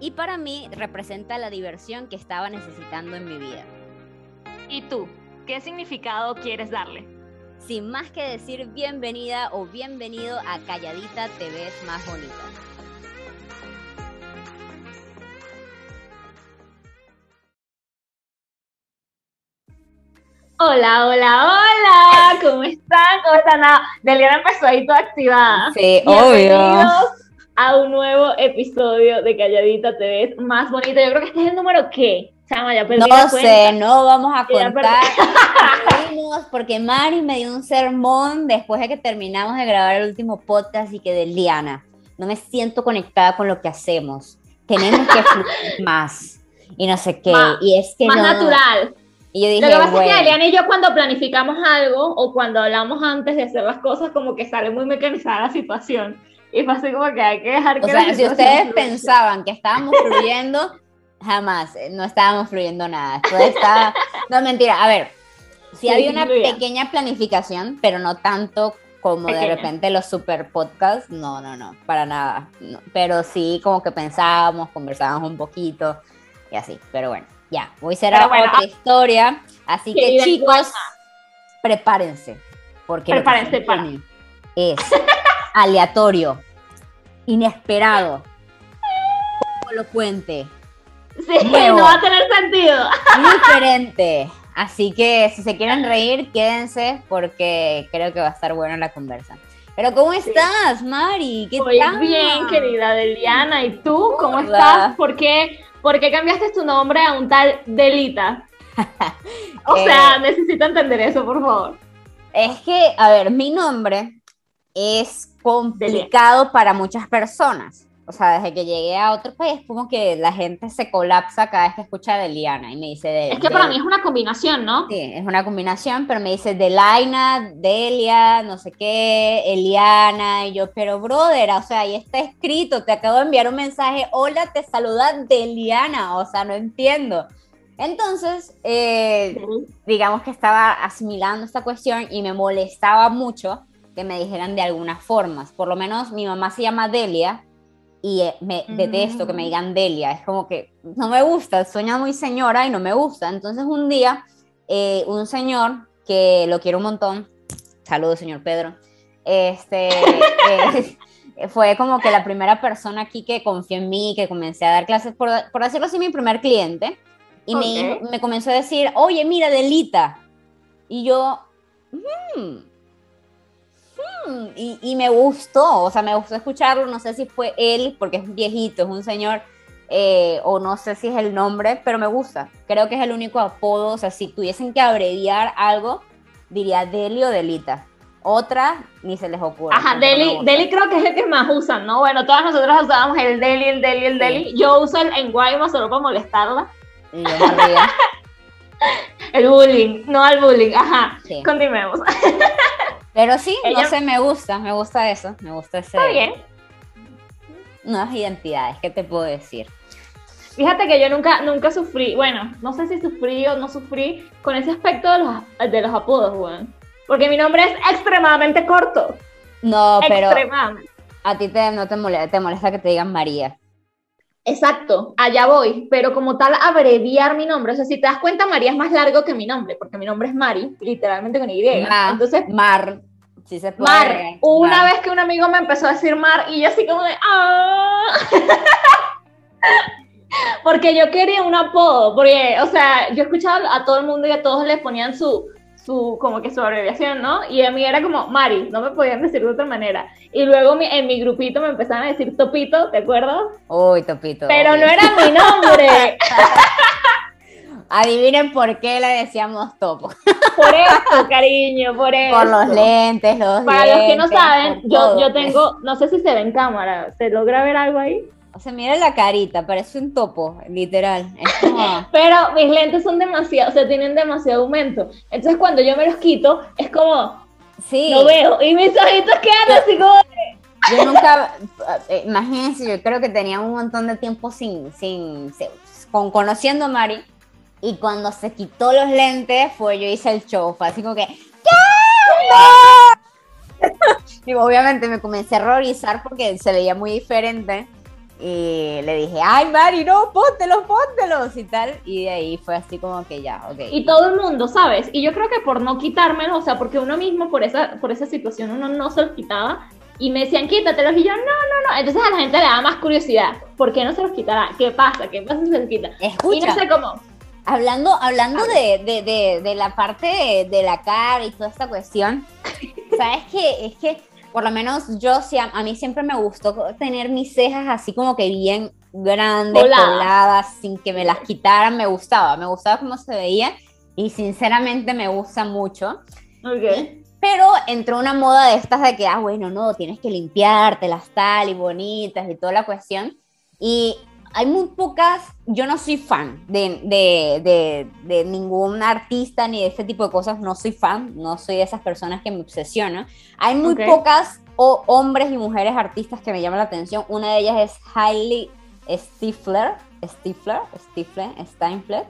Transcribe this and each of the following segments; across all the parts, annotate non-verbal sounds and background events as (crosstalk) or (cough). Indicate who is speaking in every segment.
Speaker 1: Y para mí representa la diversión que estaba necesitando en mi vida.
Speaker 2: ¿Y tú? ¿Qué significado quieres darle?
Speaker 1: Sin más que decir bienvenida o bienvenido a Calladita Te ves más bonita.
Speaker 2: Hola, hola, hola, ¿cómo están? ¿Cómo están? Ah, Deliana empezó ahí toda activada.
Speaker 1: Sí,
Speaker 2: Bienvenidos a un nuevo episodio de Calladita te ves más bonita. Yo creo que este es el número ¿qué? Chama, ya perdí la
Speaker 1: No
Speaker 2: cuenta.
Speaker 1: sé, no vamos a
Speaker 2: Ya
Speaker 1: contar. (laughs) Porque Mari me dio un sermón después de que terminamos de grabar el último podcast y que de Liana. No me siento conectada con lo que hacemos. Tenemos que fluir (laughs) más. Y no sé qué.
Speaker 2: Más-
Speaker 1: y es que
Speaker 2: Más
Speaker 1: no.
Speaker 2: natural.
Speaker 1: Y yo dije,
Speaker 2: Lo que pasa es
Speaker 1: bueno,
Speaker 2: que Eliana y yo cuando planificamos algo o cuando hablamos antes de hacer las cosas, como que sale muy mecanizada la situación. Y fue así como que hay que dejar que
Speaker 1: o sea, si ustedes
Speaker 2: fluya.
Speaker 1: pensaban que estábamos fluyendo, jamás, eh, no estábamos fluyendo nada. Todo estaba... No, mentira. A ver, sí
Speaker 2: Sí,
Speaker 1: había una
Speaker 2: fluía.
Speaker 1: pequeña planificación, pero no tanto como de
Speaker 2: Pequeña.
Speaker 1: repente los super podcasts. No, no, no, para nada. No, Pero sí como que pensábamos, conversábamos un poquito y así. Pero bueno, ya, hoy será
Speaker 2: bueno,
Speaker 1: otra historia. Así que chicos, prepárense. Porque
Speaker 2: Prepárense
Speaker 1: se
Speaker 2: para-
Speaker 1: es aleatorio, inesperado, poco elocuente,
Speaker 2: Sí,
Speaker 1: Nuevo.
Speaker 2: no va a tener sentido.
Speaker 1: diferente. Así que si se quieren reír, quédense porque creo que va a estar buena la conversa. Pero ¿cómo estás, Mari? ¿Qué
Speaker 2: Muy
Speaker 1: tal?
Speaker 2: bien, querida Deliana. ¿Y tú cómo
Speaker 1: Hola.
Speaker 2: estás? ¿Por qué, por qué cambiaste tu nombre a un tal Delita? (laughs) O
Speaker 1: Eh.
Speaker 2: sea, necesito entender eso, por favor.
Speaker 1: Es que, a ver, mi nombre es complicado para muchas personas. O sea, desde que llegué a otro país, como que la gente se colapsa cada vez que escucha de Liana y me dice de.
Speaker 2: Es que
Speaker 1: de-
Speaker 2: para mí es una combinación, ¿no?
Speaker 1: Sí, es una combinación, pero me dice Delaina, Delia, no sé qué, Eliana, y yo, pero brother, o sea, ahí está escrito, te acabo de enviar un mensaje, hola, te saluda Deliana, o sea, no entiendo. Entonces, eh, digamos que estaba asimilando esta cuestión y me molestaba mucho que me dijeran de algunas formas. Por lo menos mi mamá se llama Delia y eh, me
Speaker 2: Mm.
Speaker 1: detesto que me digan Delia. Es como que no me gusta, sueña muy señora y no me gusta. Entonces un día, eh, un señor que lo quiero un montón, saludos señor Pedro, este, (laughs) eh, fue como que la primera persona aquí que confió en mí, que comencé a dar clases, por, por decirlo así, mi primer cliente. Y me, me comenzó a decir, oye, mira, Delita. Y yo, "Hmm, hmm", y, y me gustó, o sea, me gustó escucharlo. No sé si fue él, porque es viejito, es un señor, eh, o no sé si es el nombre, pero me gusta. Creo que es el único apodo, o sea, si tuviesen que abreviar algo, diría Deli o Delita. Otra, ni se les ocurre.
Speaker 2: Ajá, Deli. Deli creo que es el que más usan, ¿no? Bueno, todas nosotras usábamos el Deli, el Deli, el
Speaker 1: Sí.
Speaker 2: Deli. Yo uso el en Guaymas solo para molestarla.
Speaker 1: Y yo me ría. (laughs)
Speaker 2: El bullying, no al bullying. Ajá,
Speaker 1: Sí.
Speaker 2: continuemos. (laughs)
Speaker 1: Pero sí,
Speaker 2: Ella-
Speaker 1: no sé, me gusta, me gusta eso, me gusta ese...
Speaker 2: Está bien.
Speaker 1: Nuevas identidades, ¿qué te puedo decir?
Speaker 2: Fíjate que yo nunca, nunca sufrí, bueno, no sé si sufrí o no sufrí con ese aspecto de los, de los apodos, weón. Porque mi nombre es extremadamente corto.
Speaker 1: No, pero
Speaker 2: Extremadamente.
Speaker 1: a ti te, no te molesta, te molesta que te digan María.
Speaker 2: Exacto, allá voy. Pero como tal, abreviar mi nombre. O sea, si te das cuenta, María es más largo que mi nombre, porque mi nombre es Mari, literalmente con Y.
Speaker 1: Ma,
Speaker 2: Entonces,
Speaker 1: Mar, sí se puede.
Speaker 2: Mar, una vez que un amigo me empezó a decir Mar y yo así como de ¡ah! (laughs) porque yo quería un apodo, porque, o sea, yo escuchaba a todo el mundo y a todos les ponían su, su, como que su abreviación, ¿no? Y a mí era como Mari, no me podían decir de otra manera. Y luego mi- en mi grupito me empezaron a decir Topito, ¿te acuerdas?
Speaker 1: Uy, Topito.
Speaker 2: Pero
Speaker 1: obvio.
Speaker 2: no era mi nombre. (laughs)
Speaker 1: Adivinen por qué le decíamos Topo. (laughs)
Speaker 2: Por eso, cariño, por eso.
Speaker 1: Por los lentes, los
Speaker 2: Para los que no saben, yo, yo tengo, no sé si se ve en cámara, ¿se logra ver algo ahí?
Speaker 1: O sea, mira la carita, parece un topo, literal. Como... (laughs)
Speaker 2: Pero mis lentes son demasiado, o sea, tienen demasiado aumento. Entonces cuando yo me los quito, es como,
Speaker 1: Sí.
Speaker 2: no veo. Y mis ojitos quedan así como...
Speaker 1: Yo nunca, eh, imagínense, yo creo que tenía un montón de tiempo sin, sin, se- con conociendo a Mari. Y cuando se quitó los lentes, fue yo hice el show. Fue así como que, ¿qué? (laughs) Y obviamente me comencé a horrorizar porque se veía muy diferente. Y le dije, ay, Mari, no, póntelos, póntelos y tal. Y de ahí fue así como que ya, ok.
Speaker 2: Y todo el mundo, ¿sabes? Y yo creo que por no quitármelo, o sea, porque uno mismo por esa, por esa situación uno no se los quitaba. Y me decían, quítatelos. Y yo, no, no, no. Entonces a la gente le da más curiosidad. ¿Por qué no se los quitará? ¿Qué pasa? ¿Qué pasa si se los quita? Y
Speaker 1: Escucha.
Speaker 2: no sé cómo.
Speaker 1: Hablando, hablando de, de, de, de la parte de, la cara y toda esta cuestión, (laughs) ¿sabes qué? Es que por lo menos yo, sí, a, a mí siempre me gustó tener mis cejas así como que bien grandes,
Speaker 2: Coladas.
Speaker 1: coladas, sin que me las quitaran, me gustaba, me gustaba cómo se veía y sinceramente me gusta mucho.
Speaker 2: Ok.
Speaker 1: Pero entró una moda de estas de que, ah, bueno, no, tienes que limpiártelas tal y bonitas y toda la cuestión. Y hay muy pocas, yo no soy fan de, de, de, de ningún artista ni de este tipo de cosas, no soy fan, no soy de esas personas que me obsesionan. Hay muy
Speaker 2: Ok.
Speaker 1: pocas o- hombres y mujeres artistas que me llaman la atención. Una de ellas es Hailey Stifler, Stifler, Stifler, Steinfeld.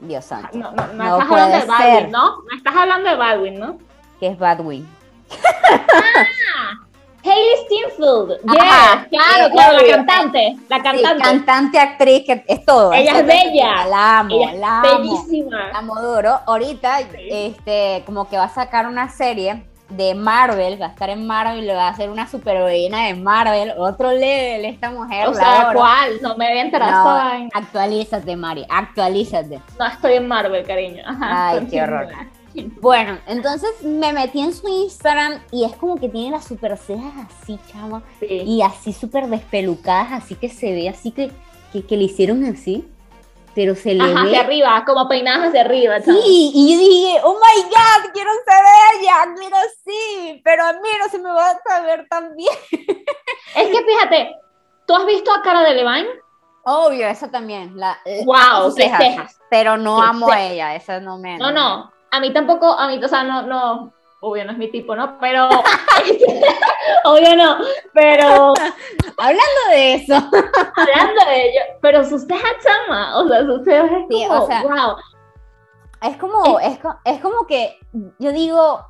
Speaker 1: Dios santo.
Speaker 2: No, no, no,
Speaker 1: No
Speaker 2: estás hablando de Baldwin. ¿no? No estás hablando de Baldwin, ¿no?
Speaker 1: que es Badwin. (laughs)
Speaker 2: Hailey Steinfeld. Yeah,
Speaker 1: Ajá,
Speaker 2: claro, claro, la cantante. La
Speaker 1: Sí,
Speaker 2: cantante.
Speaker 1: cantante, actriz, que es todo.
Speaker 2: Ella es bella.
Speaker 1: La amo,
Speaker 2: Ella
Speaker 1: la amo.
Speaker 2: bellísima.
Speaker 1: La amo duro. Ahorita, este, como que va a sacar una serie de Marvel, va a estar en Marvel, le va a hacer una superheroína de Marvel, otro level esta mujer.
Speaker 2: O sea. ¿cuál? No me había enterado
Speaker 1: No, actualízate, Mari, actualízate.
Speaker 2: No estoy en Marvel, cariño. Ajá,
Speaker 1: Ay, qué horror. (laughs) Bueno, entonces me metí en su Instagram y es como que tiene las super cejas así, chama.
Speaker 2: Sí.
Speaker 1: y así súper despelucadas, así que se ve así que, que, que le hicieron así, pero se le
Speaker 2: Ajá,
Speaker 1: ve.
Speaker 2: hacia arriba, como peinadas hacia arriba. chamo.
Speaker 1: Sí, y yo dije, oh my god, quiero ser ella, quiero sí, pero a mí no se me va a saber tan bien. (laughs)
Speaker 2: Es que fíjate, ¿tú has visto a Cara de Levine?
Speaker 1: Obvio, esa también. La, eh,
Speaker 2: Wow,
Speaker 1: sus
Speaker 2: qué cejas.
Speaker 1: Pero no amo a
Speaker 2: cejas.
Speaker 1: ella, esa no me.
Speaker 2: No, no, a mí tampoco, a mí, o sea, no, no, obvio no es mi tipo, ¿no? Pero, (laughs) obvio no, pero (laughs)
Speaker 1: Hablando de eso,
Speaker 2: hablando de ello, pero sus cejas chama, o sea, cejas es
Speaker 1: Sí,
Speaker 2: como,
Speaker 1: o sea,
Speaker 2: wow.
Speaker 1: es como, es, co- es como que yo digo,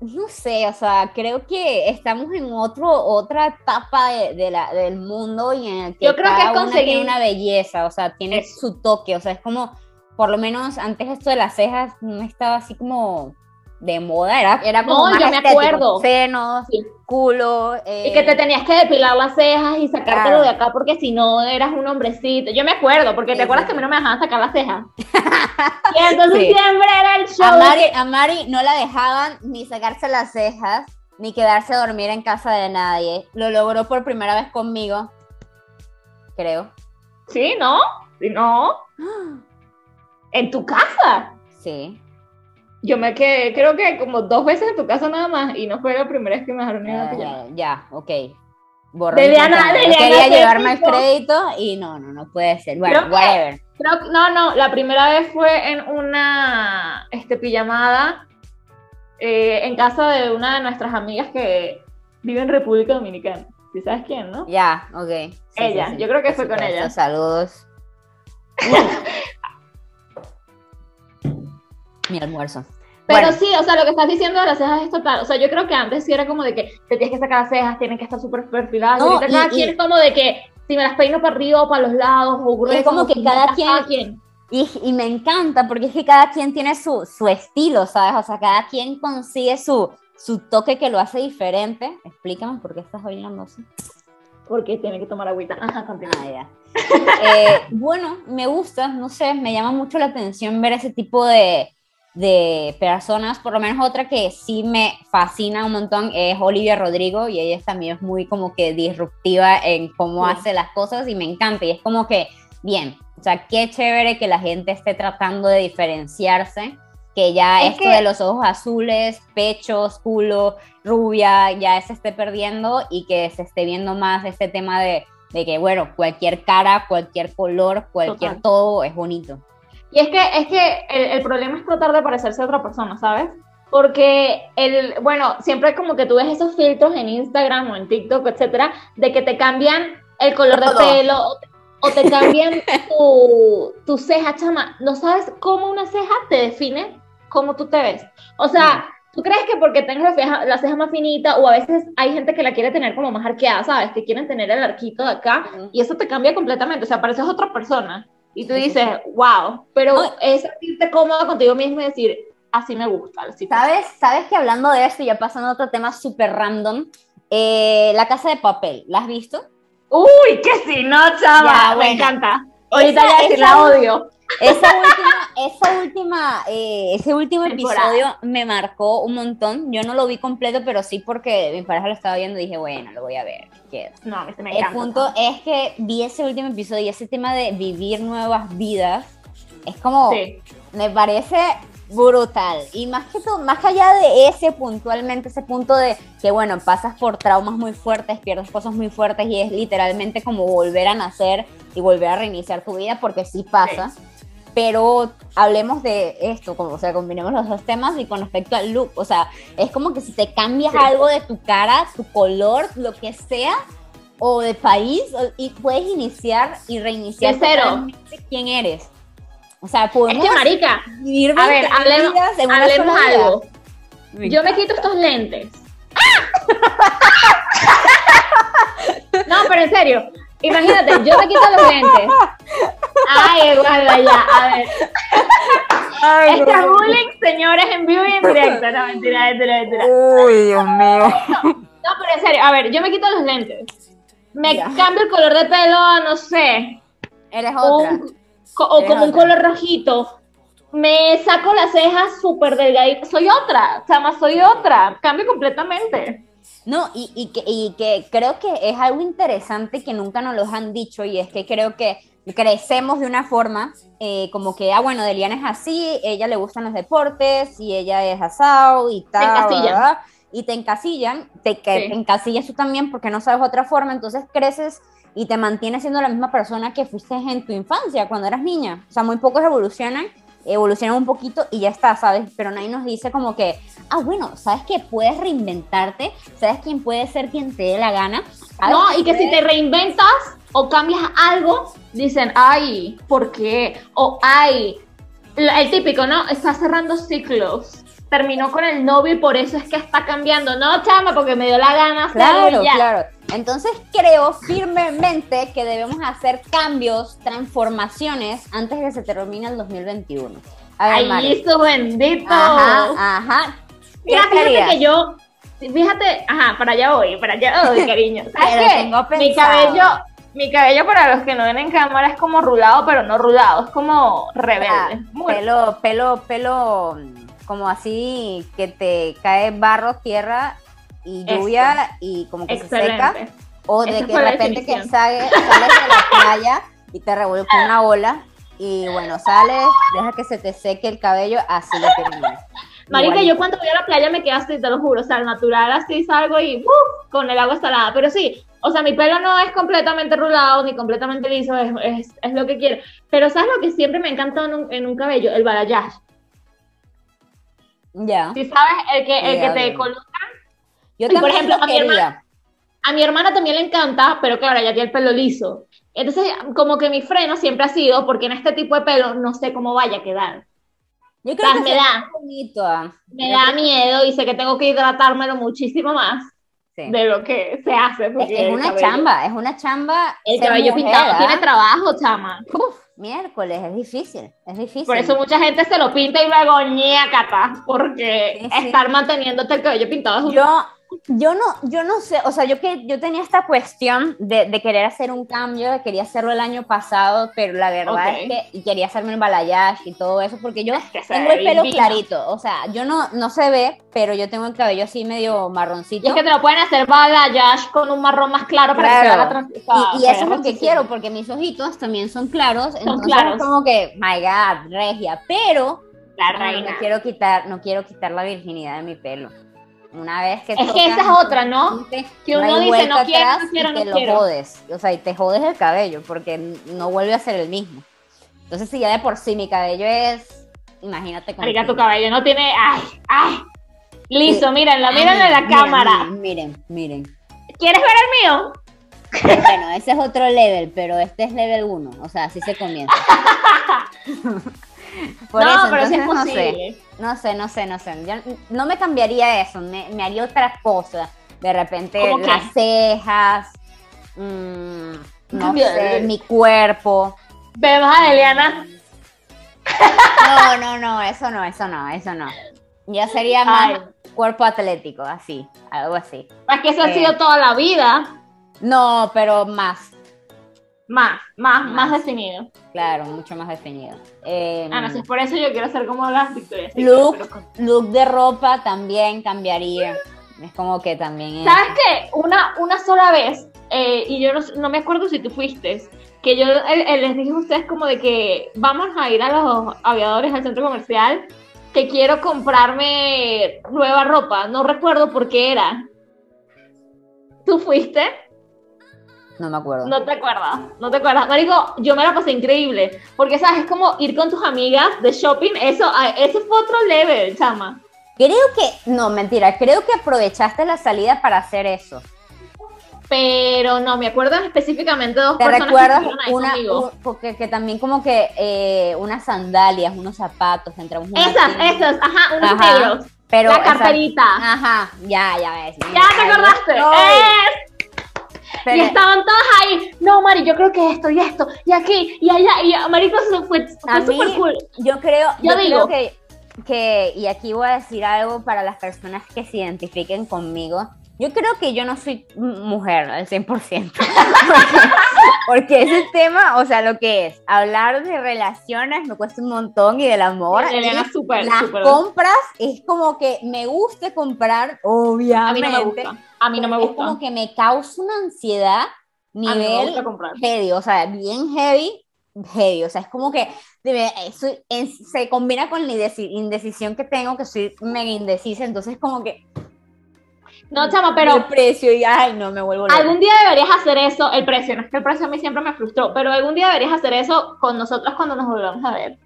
Speaker 1: no sé, o sea, creo que estamos en otro, otra etapa de, de la, del mundo y en el que
Speaker 2: Yo creo que
Speaker 1: cada
Speaker 2: es
Speaker 1: una tiene una belleza, o sea, tiene su toque, o sea, es como, por lo menos antes esto de las cejas no estaba así como de moda, era, era como
Speaker 2: No,
Speaker 1: más
Speaker 2: yo me
Speaker 1: estético,
Speaker 2: acuerdo.
Speaker 1: senos,
Speaker 2: Sí.
Speaker 1: culo, eh,
Speaker 2: Y que te tenías que depilar las cejas y sacártelo
Speaker 1: Claro.
Speaker 2: de acá porque si no eras un hombrecito. Yo me acuerdo, porque
Speaker 1: Sí,
Speaker 2: te acuerdas
Speaker 1: sí,
Speaker 2: que a mí no me dejaban sacar las cejas. (laughs) y entonces siempre era el show.
Speaker 1: A Mari,
Speaker 2: que-
Speaker 1: a Mari no la dejaban ni sacarse las cejas, ni quedarse a dormir en casa de nadie. Lo logró por primera vez conmigo, creo.
Speaker 2: Sí, ¿no? Sí, no. (gasps) (gasps) En tu casa.
Speaker 1: Sí.
Speaker 2: Yo me quedé, creo que como dos veces en tu casa nada más, y no fue la primera vez que me dejaron ir a.
Speaker 1: Eh, ya, ok.
Speaker 2: Deliana
Speaker 1: quería llevarme el crédito y no, no, no puede ser. Bueno,
Speaker 2: Creo que-
Speaker 1: whatever.
Speaker 2: Creo que- no, no, la primera vez fue en una este, pijamada eh, en casa de una de nuestras amigas que vive en República Dominicana. ¿Sí sabes quién, no?
Speaker 1: Ya, ok. Sí,
Speaker 2: Ella,
Speaker 1: sí,
Speaker 2: yo creo que fue con ella.
Speaker 1: Saludos. (laughs) Mi almuerzo.
Speaker 2: Pero
Speaker 1: Bueno.
Speaker 2: sí, o sea, lo que estás diciendo de las cejas es total. O sea, yo creo que antes sí era como de que te tienes que sacar las cejas, tienen que estar súper perfiladas.
Speaker 1: No, y-
Speaker 2: cada
Speaker 1: y-
Speaker 2: quien es como de que si me las peino para arriba o para los lados o gruesas.
Speaker 1: como
Speaker 2: o
Speaker 1: que cada quien-
Speaker 2: quien.
Speaker 1: Y, y me encanta porque es que cada quien tiene su, su estilo, ¿sabes? O sea, cada quien consigue su, su toque que lo hace diferente. Explícame por qué estás bailando así.
Speaker 2: Porque tiene que tomar agüita. Ajá, continúa.
Speaker 1: Ah, ya. Eh, bueno, me gusta, no sé, me llama mucho la atención ver ese tipo de, de personas. Por lo menos otra que sí me fascina un montón es Olivia Rodrigo y ella también es muy como que disruptiva en cómo
Speaker 2: Sí.
Speaker 1: hace las cosas y me encanta. Y es como que, bien, o sea, qué chévere que la gente esté tratando de diferenciarse que ya
Speaker 2: Es
Speaker 1: esto
Speaker 2: que-
Speaker 1: de los ojos azules, pechos, culo, rubia, ya se esté perdiendo y que se esté viendo más este tema de, de que, bueno, cualquier cara, cualquier color, cualquier
Speaker 2: Total.
Speaker 1: todo es bonito.
Speaker 2: Y es que, es que el, el problema es tratar de parecerse a otra persona, ¿sabes? Porque, el, bueno, siempre como que tú ves esos filtros en Instagram o en TikTok, etcétera, de que te cambian el color de pelo o te, cambian (laughs) tu, tu ceja, chama. ¿No sabes cómo una ceja te define cómo tú te ves? O sea, ¿tú crees que porque tengas la ceja, la ceja más finita o a veces hay gente que la quiere tener como más arqueada, ¿sabes? Que quieren tener el arquito de acá
Speaker 1: Ujú.
Speaker 2: y eso te cambia completamente, o sea, pareces otra persona. Y tú dices, wow, pero es sentirte cómoda contigo mismo y decir, así me gusta. Así
Speaker 1: ¿Sabes? ¿Sabes que hablando de esto, ya pasando a otro tema súper random, eh, la casa de papel, ¿la has visto?
Speaker 2: Uy, que sí, no, chava,
Speaker 1: Ya,
Speaker 2: me
Speaker 1: bueno.
Speaker 2: encanta. Ahorita
Speaker 1: Esa-
Speaker 2: ya decir,
Speaker 1: esa-
Speaker 2: la odio.
Speaker 1: Esa última, esa última, eh, ese último
Speaker 2: Temporada.
Speaker 1: episodio me marcó un montón. Yo no lo vi completo, pero sí porque mi pareja lo estaba viendo y dije, bueno, lo voy a ver. quiero.
Speaker 2: No, me
Speaker 1: El
Speaker 2: encanta.
Speaker 1: punto es que vi ese último episodio y ese tema de vivir nuevas vidas es como,
Speaker 2: Sí.
Speaker 1: me parece brutal. Y más que todo, más allá de ese puntualmente, ese punto de que, bueno, pasas por traumas muy fuertes, pierdes cosas muy fuertes y es literalmente como volver a nacer y volver a reiniciar tu vida, porque sí pasa. Pero hablemos de esto, como, o sea, combinemos los dos temas y con respecto al look, o sea, es como que si te cambias
Speaker 2: Sí.
Speaker 1: algo de tu cara, tu color, lo que sea, o de país, o- y puedes iniciar y reiniciar quién eres. O sea,
Speaker 2: Es
Speaker 1: podemos
Speaker 2: que, marica,
Speaker 1: vivir
Speaker 2: a ver,
Speaker 1: 20
Speaker 2: hablemos, hablemos algo. Yo me quito estos lentes. (laughs) No, pero en serio, imagínate, yo me quito los lentes. Ay, Eduardo, ya, a ver. Este es bullying, señores, en vivo y en directo. No, mentira, mentira, mentira.
Speaker 1: Uy, Dios mío.
Speaker 2: No, pero en serio, a ver, yo me quito los lentes. Me
Speaker 1: Ya.
Speaker 2: cambio el color de pelo no sé,
Speaker 1: Eres otra.
Speaker 2: un- o
Speaker 1: Eres
Speaker 2: como un color rojito. Me saco las cejas súper delgaditas. Soy otra, chama, soy otra. Cambio completamente.
Speaker 1: No, y, y, que, y que creo que es algo interesante que nunca nos lo han dicho y es que creo que crecemos de una forma eh, como que, ah, bueno, Deliana es así, ella le gustan los deportes y ella es asado y tal. ¿verdad? Y te encasillan, te,
Speaker 2: Sí.
Speaker 1: te encasillas tú también porque no sabes otra forma, entonces creces y te mantienes siendo la misma persona que fuiste en tu infancia, cuando eras niña. O sea, muy pocos evolucionan, evolucionan un poquito y ya está, ¿sabes? Pero nadie nos dice como que, ah, bueno, ¿sabes que puedes reinventarte? ¿Sabes quién puede ser quien te dé la gana? ¿Sabes
Speaker 2: No, y que si te reinventas o cambias algo, dicen, ay, ¿por qué? O ay, el típico, ¿no? Está cerrando ciclos. Terminó con el novio y por eso es que está cambiando. No, chama, porque me dio la gana
Speaker 1: Claro,
Speaker 2: ya.
Speaker 1: claro. Entonces creo firmemente que debemos hacer cambios, transformaciones antes de que se termine el 2021. A ver,
Speaker 2: Ay,
Speaker 1: Mari.
Speaker 2: eso bendito.
Speaker 1: Ajá, ajá. ¿Qué
Speaker 2: Mira, fíjate que yo, fíjate, ajá, para allá voy, para allá voy, (laughs) cariño. ¿Sabes qué?
Speaker 1: tengo
Speaker 2: Mi cabello, mi cabello para los que no ven en cámara es como rulado, pero no rulado, es como rebelde.
Speaker 1: Ah, pelo, pelo, pelo, como así que te cae barro, tierra y lluvia y como que se seca. O de
Speaker 2: Esa
Speaker 1: que de repente que
Speaker 2: definición.
Speaker 1: sales de la playa y te revuelca una ola y bueno, sales, deja que se te seque el cabello, así lo terminas.
Speaker 2: Marica, yo cuando voy a la playa me quedo así, te lo juro, o sea, al natural así salgo y ¡uf! con el agua salada. Pero sí, o sea, mi pelo no es completamente rulado ni completamente liso, es, es, es lo que quiero. Pero ¿sabes lo que siempre me ha encantado en un, en un cabello? El balayage.
Speaker 1: Ya.
Speaker 2: Si sabes, el que, el que te coloca.
Speaker 1: Yo
Speaker 2: Y, por
Speaker 1: también
Speaker 2: ejemplo,
Speaker 1: lo
Speaker 2: a mi
Speaker 1: quería.
Speaker 2: A mi hermana también le encanta, pero claro, ella tiene el pelo liso. Entonces, como que mi freno siempre ha sido, porque en este tipo de pelo no sé cómo vaya a quedar.
Speaker 1: Yo creo que
Speaker 2: me da,
Speaker 1: bonito. ah.
Speaker 2: me da miedo y sé que tengo que hidratármelo muchísimo más
Speaker 1: sí.
Speaker 2: de lo que se hace.
Speaker 1: Es es una chamba, es una chamba.
Speaker 2: El cabello
Speaker 1: mujer,
Speaker 2: pintado
Speaker 1: ¿ah?
Speaker 2: tiene trabajo, chama.
Speaker 1: Uf, miércoles, es difícil, es difícil.
Speaker 2: Por eso mucha gente se lo pinta y luego ñacata, porque
Speaker 1: Sí, sí.
Speaker 2: estar manteniéndote el cabello pintado es un...
Speaker 1: Yo, yo no, yo no sé, o sea, yo que yo tenía esta cuestión de, de querer hacer un cambio, quería hacerlo el año pasado, pero la verdad
Speaker 2: Ok.
Speaker 1: es que quería hacerme el balayage y todo eso, porque yo (laughs)
Speaker 2: que se
Speaker 1: tengo el pelo
Speaker 2: divino.
Speaker 1: clarito, o sea, yo no, no se ve, pero yo tengo el cabello así medio
Speaker 2: Y
Speaker 1: marroncito.
Speaker 2: es que te lo pueden hacer balayage con un marrón más claro para que se vea la
Speaker 1: Y, y
Speaker 2: se
Speaker 1: eso es lo que quiero, porque mis ojitos también son claros, entonces
Speaker 2: claros.
Speaker 1: es como que, my God, regia, pero
Speaker 2: La
Speaker 1: No,
Speaker 2: reina.
Speaker 1: no quiero quitar, no quiero quitar la virginidad de mi pelo. Una vez que
Speaker 2: Es que esa es otra, ¿no? Que
Speaker 1: no
Speaker 2: uno dice, no quiero, no quiero, no
Speaker 1: te lo jodes. O sea, y te jodes el cabello porque no vuelve a ser el mismo. Entonces, si ya de por sí mi cabello es, imagínate con
Speaker 2: Marica, tu cabello no tiene. ¡Ay! ¡Ay! Listo, mírenlo, mírenlo en la
Speaker 1: Miren,
Speaker 2: cámara.
Speaker 1: Miren, miren, miren.
Speaker 2: ¿Quieres ver el mío?
Speaker 1: Bueno, ese es otro level, pero este es level 1, o sea, así se comienza. (laughs) Por
Speaker 2: no,
Speaker 1: eso,
Speaker 2: pero sí es
Speaker 1: entonces, no sé. No sé, no sé, no sé. Yo no me cambiaría eso, me, me haría otra cosa. De repente las cejas, mm, no sé, mi cuerpo.
Speaker 2: Vemos a Eliana.
Speaker 1: No, no, no, eso no, eso no, eso no. Ya sería más
Speaker 2: Ay.
Speaker 1: cuerpo atlético, así, algo así.
Speaker 2: Es que eso ha
Speaker 1: Eh.
Speaker 2: sido toda la vida.
Speaker 1: No, pero más,
Speaker 2: Más, más, más
Speaker 1: Más.
Speaker 2: definido.
Speaker 1: claro, mucho más definido. Eh,
Speaker 2: Ah, no sé, por eso yo quiero ser como las Victoria's
Speaker 1: Look,
Speaker 2: con-
Speaker 1: look de ropa también cambiaría. Es como que también es-
Speaker 2: ¿Sabes qué? Una, una sola vez, eh, y yo no, no me acuerdo si tú fuiste, que yo eh, eh, les dije a ustedes como de que vamos a ir a los aviadores al centro comercial, que quiero comprarme nueva ropa. No recuerdo por qué era. ¿Tú fuiste?
Speaker 1: No me acuerdo.
Speaker 2: No te acuerdas, no te acuerdas. Marico, yo me la pasé increíble. Porque, ¿sabes? Es como ir con tus amigas de shopping. Eso, ah, ese fue otro level, chama.
Speaker 1: Creo que, no, mentira, creo que aprovechaste la salida para hacer eso.
Speaker 2: Pero no, me acuerdo específicamente dos
Speaker 1: ¿Te
Speaker 2: personas
Speaker 1: recuerdas
Speaker 2: que
Speaker 1: una, un- porque que también como que eh, unas sandalias, unos zapatos, entramos
Speaker 2: Esas, esas, ajá, unos
Speaker 1: Ajá,
Speaker 2: negros.
Speaker 1: pero
Speaker 2: la
Speaker 1: esa-
Speaker 2: carterita.
Speaker 1: ajá, ya, ya ves.
Speaker 2: ¿Ya te acordaste? Y estaban todas ahí. No, Mari, yo creo que esto y esto, y aquí, y allá. Y Marico, fue, fue súper cool.
Speaker 1: Yo creo,
Speaker 2: Yo
Speaker 1: yo
Speaker 2: digo-
Speaker 1: creo que, que, y aquí voy a decir algo para las personas que se identifiquen conmigo. Yo creo que yo no soy mujer al 100%. Porque, porque ese tema, o sea, lo que es hablar de relaciones me cuesta un montón y del amor.
Speaker 2: Elena,
Speaker 1: y
Speaker 2: súper,
Speaker 1: las
Speaker 2: súper.
Speaker 1: compras es como que me gusta comprar,
Speaker 2: A
Speaker 1: obviamente.
Speaker 2: mí no me gusta. A mí no me
Speaker 1: Es
Speaker 2: gusta.
Speaker 1: como que me causa una ansiedad
Speaker 2: A
Speaker 1: nivel heavy, o sea, bien heavy, heavy, o sea, es como que eso es- se combina con la indeci- indecisión que tengo, que soy mega indecisa, entonces como que
Speaker 2: No, chama,
Speaker 1: el
Speaker 2: pero
Speaker 1: precio y ay, no me vuelvo loca.
Speaker 2: algún día deberías hacer eso. El precio, no es que el precio a mí siempre me frustró, pero algún día deberías hacer eso con nosotros cuando nos volvamos a ver.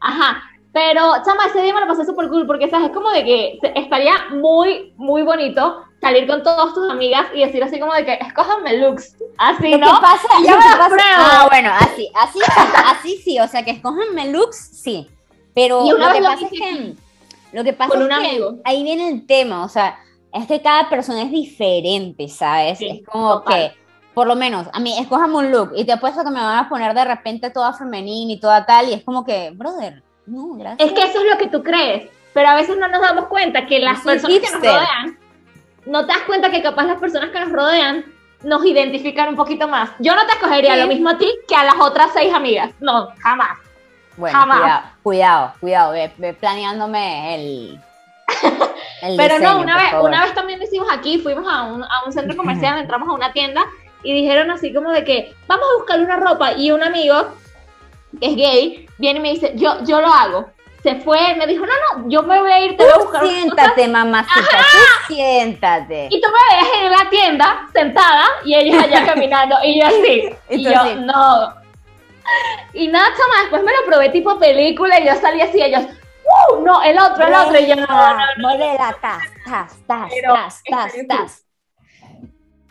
Speaker 2: Ajá. Pero, chama, ese día me lo pasé súper cool porque, ¿sabes? Es como de que estaría muy, muy bonito salir con todas tus amigas y decir así como de que escójanme looks. Así,
Speaker 1: Lo
Speaker 2: ¿no? (laughs)
Speaker 1: que pasa,
Speaker 2: Y
Speaker 1: lo
Speaker 2: yo me
Speaker 1: pasa-
Speaker 2: pruebo.
Speaker 1: ah, bueno, así, así, sí, así sí, o sea, que escojanme looks, sí, pero lo que
Speaker 2: lo
Speaker 1: pasa es que, lo que pasa
Speaker 2: con
Speaker 1: es
Speaker 2: un
Speaker 1: que
Speaker 2: amigo.
Speaker 1: ahí viene el tema, o sea, es que cada persona es diferente, ¿sabes?
Speaker 2: Sí,
Speaker 1: es como
Speaker 2: total.
Speaker 1: que, por lo menos, a mí, escójame un look y te apuesto que me van a poner de repente toda femenina y toda tal, y es como que, brother, no, gracias.
Speaker 2: Es que eso es lo que tú crees, pero a veces no nos damos cuenta que las personas que nos
Speaker 1: hipster.
Speaker 2: rodean, no te das cuenta que capaz las personas que nos rodean nos identifican un poquito más. Yo no te escogería
Speaker 1: Sí.
Speaker 2: lo mismo a ti que a las otras seis amigas. No, jamás.
Speaker 1: Bueno,
Speaker 2: jamás.
Speaker 1: cuidado, cuidado, cuidado, ve, ve planeándome el... (laughs) el
Speaker 2: Pero
Speaker 1: diseño,
Speaker 2: no, una vez,
Speaker 1: favor.
Speaker 2: una vez también lo hicimos aquí, fuimos a un, a un centro comercial, entramos a una tienda y dijeron así como de que vamos a buscar una ropa y un amigo que es gay viene y me dice, yo, yo lo hago. Se fue, me dijo, no, no, yo me voy a ir, te voy a buscar una cosa".
Speaker 1: siéntate, mamacita, tú siéntate.
Speaker 2: Y tú me veías en la tienda sentada y ellos allá (laughs) caminando y yo así.
Speaker 1: Y
Speaker 2: Y yo,
Speaker 1: así.
Speaker 2: no. Y nada, chama, después me lo probé tipo película y yo salí así, ellos, ¡uh! No, el otro, el otro. Y yo, no, no, no.
Speaker 1: Morela, tas, tas, tas,
Speaker 2: Pero,
Speaker 1: tas, tas, tas.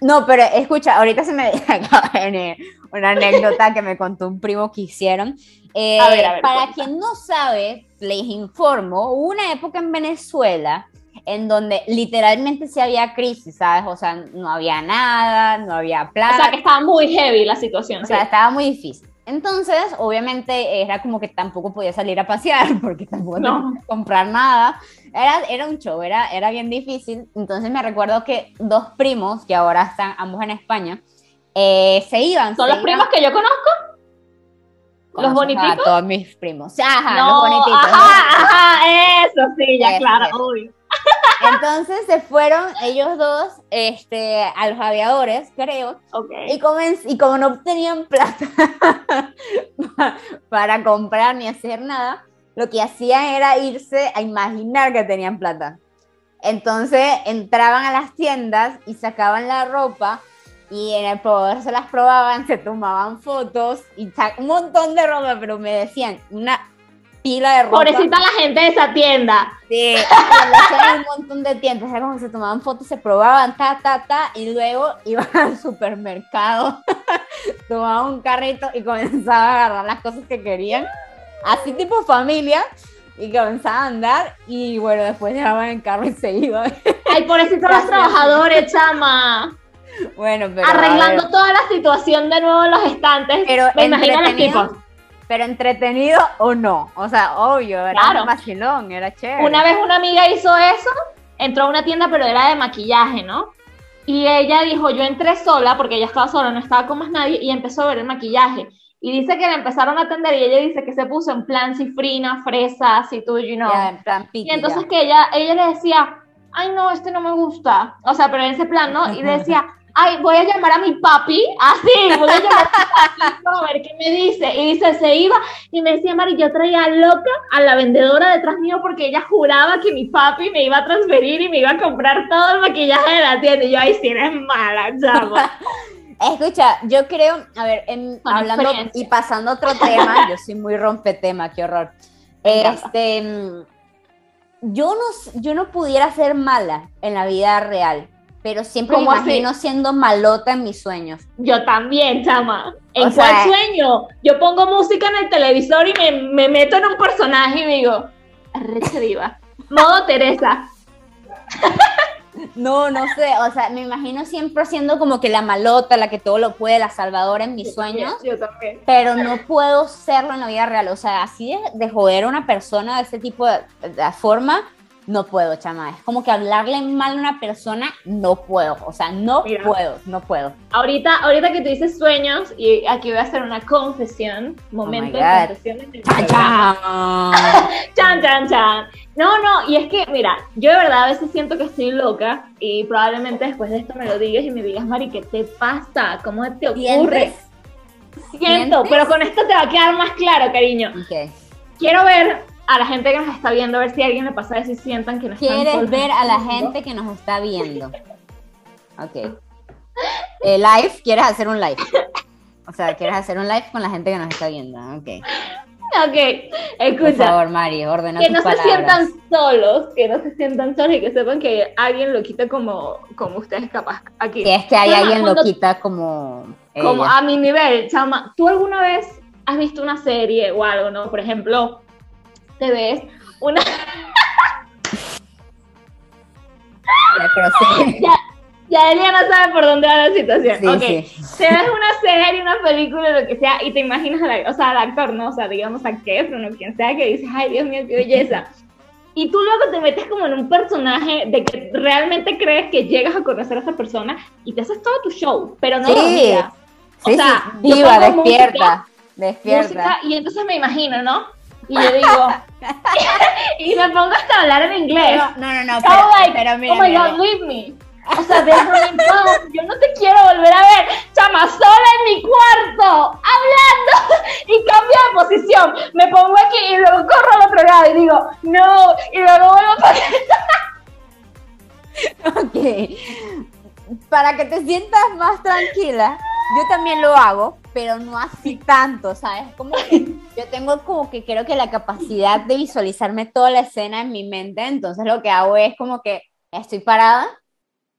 Speaker 1: No, pero escucha, ahorita se me (laughs) acaba de venir una anécdota que me contó un primo que hicieron. Eh,
Speaker 2: A ver, a ver,
Speaker 1: para
Speaker 2: cuenta.
Speaker 1: quien no sabe, les informo, hubo una época en Venezuela en donde literalmente sí había crisis, ¿sabes? O sea, no había nada, no había plata.
Speaker 2: O sea, que estaba muy heavy la situación.
Speaker 1: O
Speaker 2: sí.
Speaker 1: sea, estaba muy difícil. Entonces, obviamente, era como que tampoco podía salir a pasear (laughs) porque tampoco
Speaker 2: No.
Speaker 1: comprar nada. Era, era un show, era, era bien difícil. Entonces, me recuerdo que dos primos, que ahora están ambos en España, eh, se iban.
Speaker 2: ¿Son
Speaker 1: se
Speaker 2: los primos que yo conozco? los boniticos?
Speaker 1: A todos mis primos. Ajá,
Speaker 2: no,
Speaker 1: los boniticos.
Speaker 2: Ajá, ajá, eso sí, ya
Speaker 1: Eso,
Speaker 2: claro,
Speaker 1: eso. Entonces, se fueron ellos dos este, a los aviadores, creo. Y como, en- y como no tenían plata pa- (laughs) para comprar ni hacer nada, lo que hacían era irse a imaginar que tenían plata. Entonces entraban a las tiendas y sacaban la ropa y en el probador se las probaban, se tomaban fotos y un montón de ropa, pero me decían una pila de ropa.
Speaker 2: Pobrecita la gente de esa tienda.
Speaker 1: Sí, un montón de tiendas, era como que se tomaban fotos, se probaban, ta, ta, ta, y luego (laughs) iban al supermercado, (laughs) tomaban un carrito y comenzaban a agarrar las cosas que querían, así tipo familia, y comenzaban a andar, y bueno, después llegaban en carro y se iban.
Speaker 2: Ay, pobrecitos (laughs) los trabajadores, chama.
Speaker 1: Bueno, pero.
Speaker 2: Arreglando toda la situación de nuevo en los estantes.
Speaker 1: Pero me imagino los tipos pero entretenido o no. O sea, obvio, era un vacilón, era chévere.
Speaker 2: Una vez una amiga hizo eso, entró a una tienda, pero era de maquillaje, ¿no? Y ella dijo, yo entré sola, porque ella estaba sola, no estaba con más nadie, y empezó a ver el maquillaje. Y dice que la empezaron a atender y ella dice que se puso en plan cifrina, fresa, así tú, you know.
Speaker 1: en plan
Speaker 2: y entonces que ella, ella le decía, ay no, este no me gusta. O sea, pero en ese plan, ¿no? Y decía, ay, voy a llamar a mi papi, así, voy a llamar a mi papi (laughs) a ver qué me dice. Y dice, se iba y me decía, Mari, yo traía loca a la vendedora detrás mío porque ella juraba que mi papi me iba a transferir y me iba a comprar todo el maquillaje de la tienda. Y yo, ay, si eres mala, chama. (laughs)
Speaker 1: Escucha, yo creo, a ver, hablando y pasando a otro tema, yo soy muy rompetema, qué horror. Este, yo no, yo no pudiera ser mala en la vida real pero siempre me imagino siendo malota en mis sueños.
Speaker 2: Yo también, chama. ¿En cuál sueño? Yo pongo música en el televisor y me, me meto en un personaje y digo, arrecha diva. Modo Teresa. (laughs)
Speaker 1: No, no sé, o sea, me imagino siempre siendo como que la malota, la que todo lo puede, la salvadora en mis sueños.
Speaker 2: Yo también.
Speaker 1: Pero no puedo serlo en la vida real, o sea, así de, joder a una persona de ese tipo de forma, no puedo, chama. Es como que hablarle mal a una persona, no puedo. O sea, no puedo, no puedo.
Speaker 2: Ahorita, ahorita que tú dices sueños, y aquí voy a hacer una confesión, momento de oh confesión. chan, chan. (laughs) chan, chan, chan. No, no, y es que, mira, yo de verdad a veces siento que estoy loca, y probablemente después de esto me lo digas y me digas, Mari, ¿qué te pasa? ¿Cómo te ocurre? Siento, pero con esto te va a quedar más claro, cariño.
Speaker 1: Okay.
Speaker 2: Quiero ver a la gente que nos está viendo, a ver si a alguien le pasa eso y sientan que nos
Speaker 1: ¿Quieres ver a la gente que nos está viendo? Ok. Eh, live, ¿quieres hacer un live? O sea, ¿quieres hacer un live con la gente que nos está viendo? Ok.
Speaker 2: Ok, escucha. Por
Speaker 1: favor, Mari, ordena
Speaker 2: Que no se sientan solos, que no se sientan solos y que sepan que alguien lo quita como, como ustedes capaz aquí.
Speaker 1: Que es que hay alguien lo quita como...
Speaker 2: Como a mi nivel, chama. ¿Tú alguna vez has visto una serie o algo, no? Por ejemplo, te ves una... (laughs) ya, ya ella no sabe por dónde va la situación. ok, te ves una serie, una película, lo que sea, y te imaginas, o sea, al actor, ¿no? O sea, digamos a Kefron o quien sea que dices, ay, Dios mío, qué belleza. Y tú luego te metes como en un personaje de que realmente crees que llegas a conocer a esa persona y te haces todo tu show, pero no
Speaker 1: sí.
Speaker 2: lo
Speaker 1: O sea, viva, despierta, despierta.
Speaker 2: y entonces me imagino, ¿no? Y yo digo, (laughs) y me pongo hasta hablar en inglés.
Speaker 1: No, no, no, pero, like, pero mira,
Speaker 2: Oh my God, leave me. O sea, en paz, yo no te quiero volver a ver, chama, sola en mi cuarto, hablando, y cambio de posición. Me pongo aquí y luego corro al otro lado y digo, no, y luego vuelvo
Speaker 1: a (laughs) Ok. Para que te sientas más tranquila, yo también lo hago, pero no así tanto, ¿sabes? Como que yo tengo como que creo que la capacidad de visualizarme toda la escena en mi mente, entonces lo que hago es como que estoy parada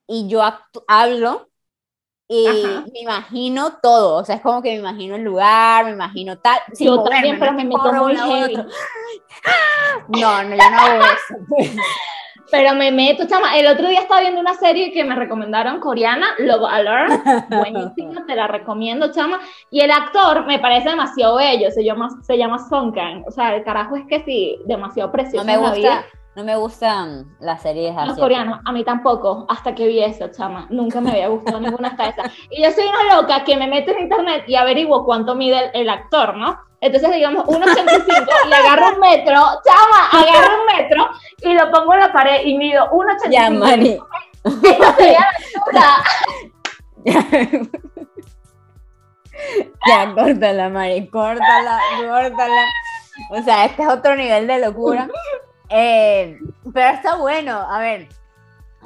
Speaker 1: y yo hablo y me imagino todo, o sea, es como que me imagino el lugar, me imagino tal.
Speaker 2: yo también, pero me meto muy heavy. (laughs)
Speaker 1: No, no, yo no hago eso. (laughs)
Speaker 2: Pero me meto, chama. El otro día estaba viendo una serie que me recomendaron coreana, Love Alert. (laughs) Buenísima, te la recomiendo, chama. Y el actor me parece demasiado bello, se llama, se llama Song Kang. O sea, el carajo es que sí, demasiado precioso.
Speaker 1: No me gusta. No me gustan las series
Speaker 2: así. Los coreanos, a mí tampoco, hasta que vi eso, chama. Nunca me había gustado ninguna hasta esa. Y yo soy una loca que me meto en internet y averiguo cuánto mide el actor, ¿no? Entonces, digamos, 1,85 y agarro un metro, chama, agarro un metro y lo pongo en la pared y mido 1,85.
Speaker 1: Ya, Mari. (laughs) Ya, córtala, Mari, córtala, córtala. O sea, este es otro nivel de locura. Eh, pero está bueno, a ver,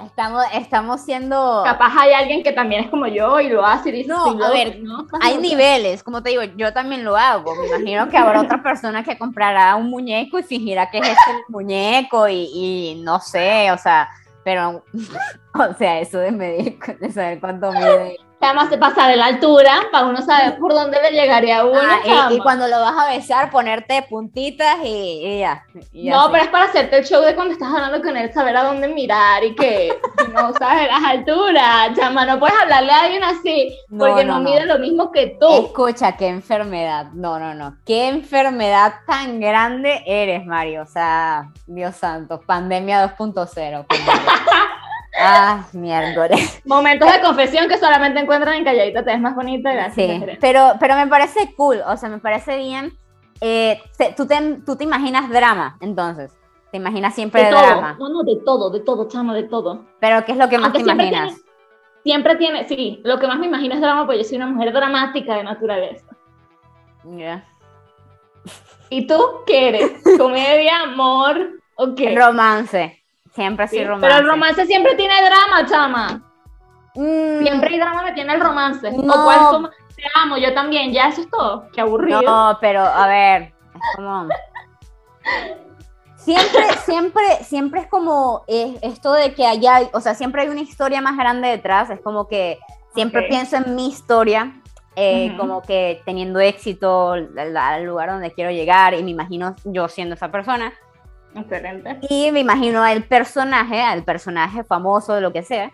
Speaker 1: estamos, estamos siendo...
Speaker 2: Capaz hay alguien que también es como yo y lo hace y dice...
Speaker 1: No,
Speaker 2: sí,
Speaker 1: a ver,
Speaker 2: ¿no?
Speaker 1: Hay niveles, como te digo, yo también lo hago. Me imagino que habrá otra persona que comprará un muñeco y fingirá que es este el muñeco y, y no sé, o sea, pero, (laughs) o sea, eso de medir, de saber cuánto mide.
Speaker 2: Además se pasa de la altura para uno saber por dónde le llegaría a uno.
Speaker 1: Ah, y- y, cuando lo vas a besar, ponerte puntitas y, y ya. y
Speaker 2: No,
Speaker 1: así.
Speaker 2: pero es para hacerte el show de cuando estás hablando con él, saber a dónde mirar y que (laughs) no sabes las alturas. Chama, no puedes hablarle a alguien así
Speaker 1: No,
Speaker 2: porque
Speaker 1: no,
Speaker 2: no,
Speaker 1: no.
Speaker 2: mide lo mismo que tú.
Speaker 1: Escucha, qué enfermedad. No, no, no. Qué enfermedad tan grande eres, Mario. O sea, Dios santo, pandemia 2.0. (laughs) Ah, miércoles.
Speaker 2: Momentos de confesión que solamente encuentran en Calladita Te ves más bonita. Gracias.
Speaker 1: Sí, pero, pero me parece cool, o sea, me parece bien. Eh, te- tú, te, tú te imaginas drama, entonces. Te imaginas siempre
Speaker 2: De todo.
Speaker 1: drama.
Speaker 2: No, no, de todo, de todo, chama, de todo.
Speaker 1: Pero ¿qué es lo que más
Speaker 2: Aunque
Speaker 1: te
Speaker 2: siempre
Speaker 1: imaginas?
Speaker 2: tiene- Siempre tiene, sí, lo que más me imagino es drama, porque yo soy una mujer dramática de naturaleza.
Speaker 1: Ya.
Speaker 2: ¿Y tú qué eres? ¿Comedia, amor o qué?
Speaker 1: Romance. Siempre sí,
Speaker 2: Sí,
Speaker 1: romance.
Speaker 2: Pero el romance siempre tiene drama, chama.
Speaker 1: Mm,
Speaker 2: Siempre hay drama que tiene el romance.
Speaker 1: No.
Speaker 2: O cuál como- te amo, yo también, ya eso es todo. Qué aburrido.
Speaker 1: No, pero a ver, es como. Siempre, siempre, siempre es como eh, esto de que haya, o sea, siempre hay una historia más grande detrás. Es como que siempre pienso en mi historia, eh, como que teniendo éxito al, al lugar donde quiero llegar y me imagino yo siendo esa persona.
Speaker 2: Excelente.
Speaker 1: Y me imagino al personaje, al personaje famoso, lo que sea.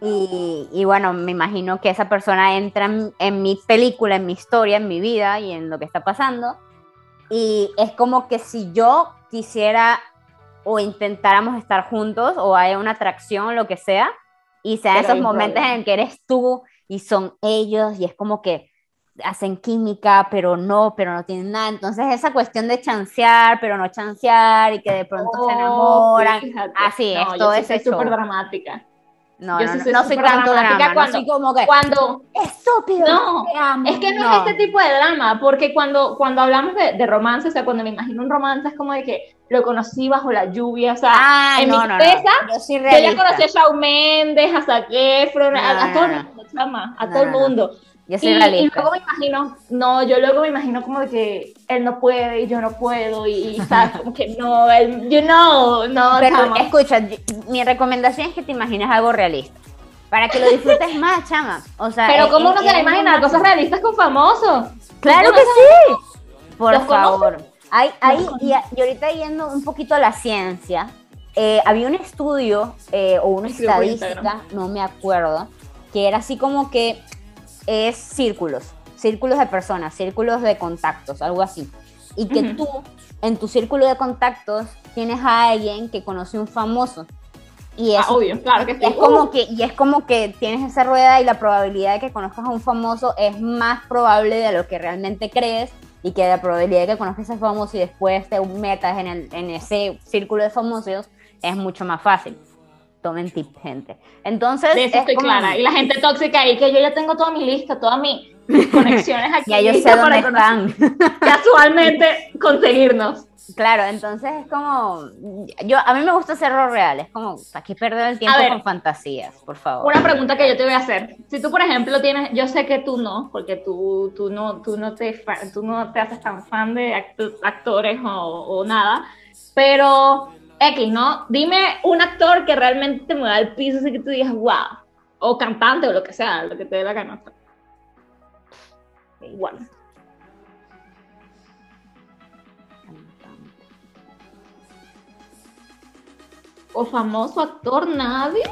Speaker 1: Y, y bueno, me imagino que esa persona entra en, en mi película, en mi historia, en mi vida y en lo que está pasando. Y es como que si yo quisiera o intentáramos estar juntos o hay una atracción lo que sea, y sean
Speaker 2: Pero
Speaker 1: esos momentos
Speaker 2: problema.
Speaker 1: en que eres tú y son ellos y es como que hacen química, pero no, pero no tienen nada. Entonces esa cuestión de chancear, pero no chancear y que de pronto se
Speaker 2: Oh,
Speaker 1: enamoran.
Speaker 2: sí, fíjate.
Speaker 1: Así es,
Speaker 2: No, yo
Speaker 1: todo ese
Speaker 2: soy súper dramática.
Speaker 1: No,
Speaker 2: yo
Speaker 1: no, no,
Speaker 2: soy
Speaker 1: no soy tanto
Speaker 2: dramática
Speaker 1: drama,
Speaker 2: cuando-
Speaker 1: no como que
Speaker 2: Cuando,
Speaker 1: estúpido.
Speaker 2: No,
Speaker 1: te amo".
Speaker 2: Es que no, es este tipo de drama, porque cuando, cuando hablamos de, de romance, o sea, cuando me imagino un romance es como de que lo conocí bajo la lluvia, o sea,
Speaker 1: Ah,
Speaker 2: en
Speaker 1: no,
Speaker 2: mi
Speaker 1: no, no.
Speaker 2: cabeza,
Speaker 1: Yo
Speaker 2: yo ya conocí a Shawn Mendes, a Zac Efron, a,
Speaker 1: No,
Speaker 2: a
Speaker 1: no,
Speaker 2: todo
Speaker 1: no.
Speaker 2: el mundo, chama, a
Speaker 1: No,
Speaker 2: todo el
Speaker 1: no, no.
Speaker 2: mundo.
Speaker 1: Yo
Speaker 2: Y,
Speaker 1: soy
Speaker 2: y
Speaker 1: realista.
Speaker 2: luego me imagino, no, yo luego me imagino como de que él no puede y yo no puedo, y, y, sabes, (laughs) como que no, él, you know, no,
Speaker 1: Pero
Speaker 2: chama.
Speaker 1: escucha, mi recomendación es que te imagines algo realista. Para que lo disfrutes (laughs) más, chama. O sea,
Speaker 2: Pero
Speaker 1: es-
Speaker 2: ¿cómo uno se va a
Speaker 1: es
Speaker 2: imaginar
Speaker 1: más-
Speaker 2: cosas realistas con famosos?
Speaker 1: Claro
Speaker 2: ¿Tú
Speaker 1: que sí. Por favor. Hay, hay, y, y ahorita yendo un poquito a la ciencia, eh, había un estudio eh, o una estadística, no me acuerdo, que era así como que es círculos, círculos de personas, círculos de contactos, algo así. Y que tú, en tu círculo de contactos, tienes a alguien que conoce un famoso. Y
Speaker 2: Ah, obvio, claro que sí.
Speaker 1: es como que y es como que tienes esa rueda y la probabilidad de que conozcas a un famoso es más probable de lo que realmente crees y que la probabilidad de que conozcas a ese famoso y después te metas en, el, en ese círculo de famosos es mucho más fácil. Tomen tip, gente. Entonces,
Speaker 2: De eso
Speaker 1: es
Speaker 2: estoy
Speaker 1: como-
Speaker 2: clara. Y la gente tóxica ahí, que yo ya tengo toda mi lista, todas mis (laughs) conexiones aquí.
Speaker 1: ya yo sé dónde
Speaker 2: para
Speaker 1: están. (laughs)
Speaker 2: Casualmente conseguirnos.
Speaker 1: claro, entonces es como yo a mí me gusta hacerlo real, es como aquí perder el tiempo
Speaker 2: ver.
Speaker 1: con fantasías, por favor.
Speaker 2: Una pregunta que yo te voy a hacer. Si tú, por ejemplo, tienes, yo sé que tú no, porque tú, tú no, tú no te, tú no te haces tan fan de act- actores o, o nada, pero X, ¿no? Dime un actor que realmente te mueva al piso, así que tú digas, wow, o cantante o lo que sea, lo que te dé la gana. Igual. O famoso actor, nadie.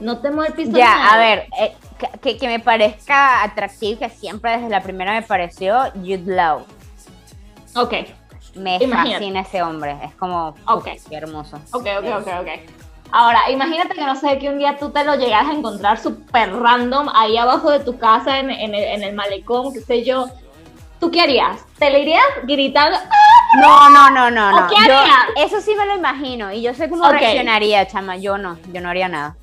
Speaker 2: No te mueve el piso.
Speaker 1: Ya, a ver, eh, que- que, que me parezca atractivo, que siempre desde la primera me pareció Jude Law.
Speaker 2: Ok,
Speaker 1: Me
Speaker 2: Imagínate.
Speaker 1: fascina ese hombre, es como,
Speaker 2: Ok.
Speaker 1: uf, qué hermoso.
Speaker 2: ok, ok, ok, ok. Ahora, imagínate que no sé, que un día tú te lo llegas a encontrar súper random ahí abajo de tu casa en, en el, en el malecón, qué sé yo. ¿Tú qué harías? ¿Te le irías gritando? ¡Ah!
Speaker 1: No, no, no, no,
Speaker 2: ¿O
Speaker 1: no.
Speaker 2: qué
Speaker 1: Yo-
Speaker 2: harías?
Speaker 1: eso sí me lo imagino y yo sé cómo reaccionaría, chama. Yo no, yo no haría nada.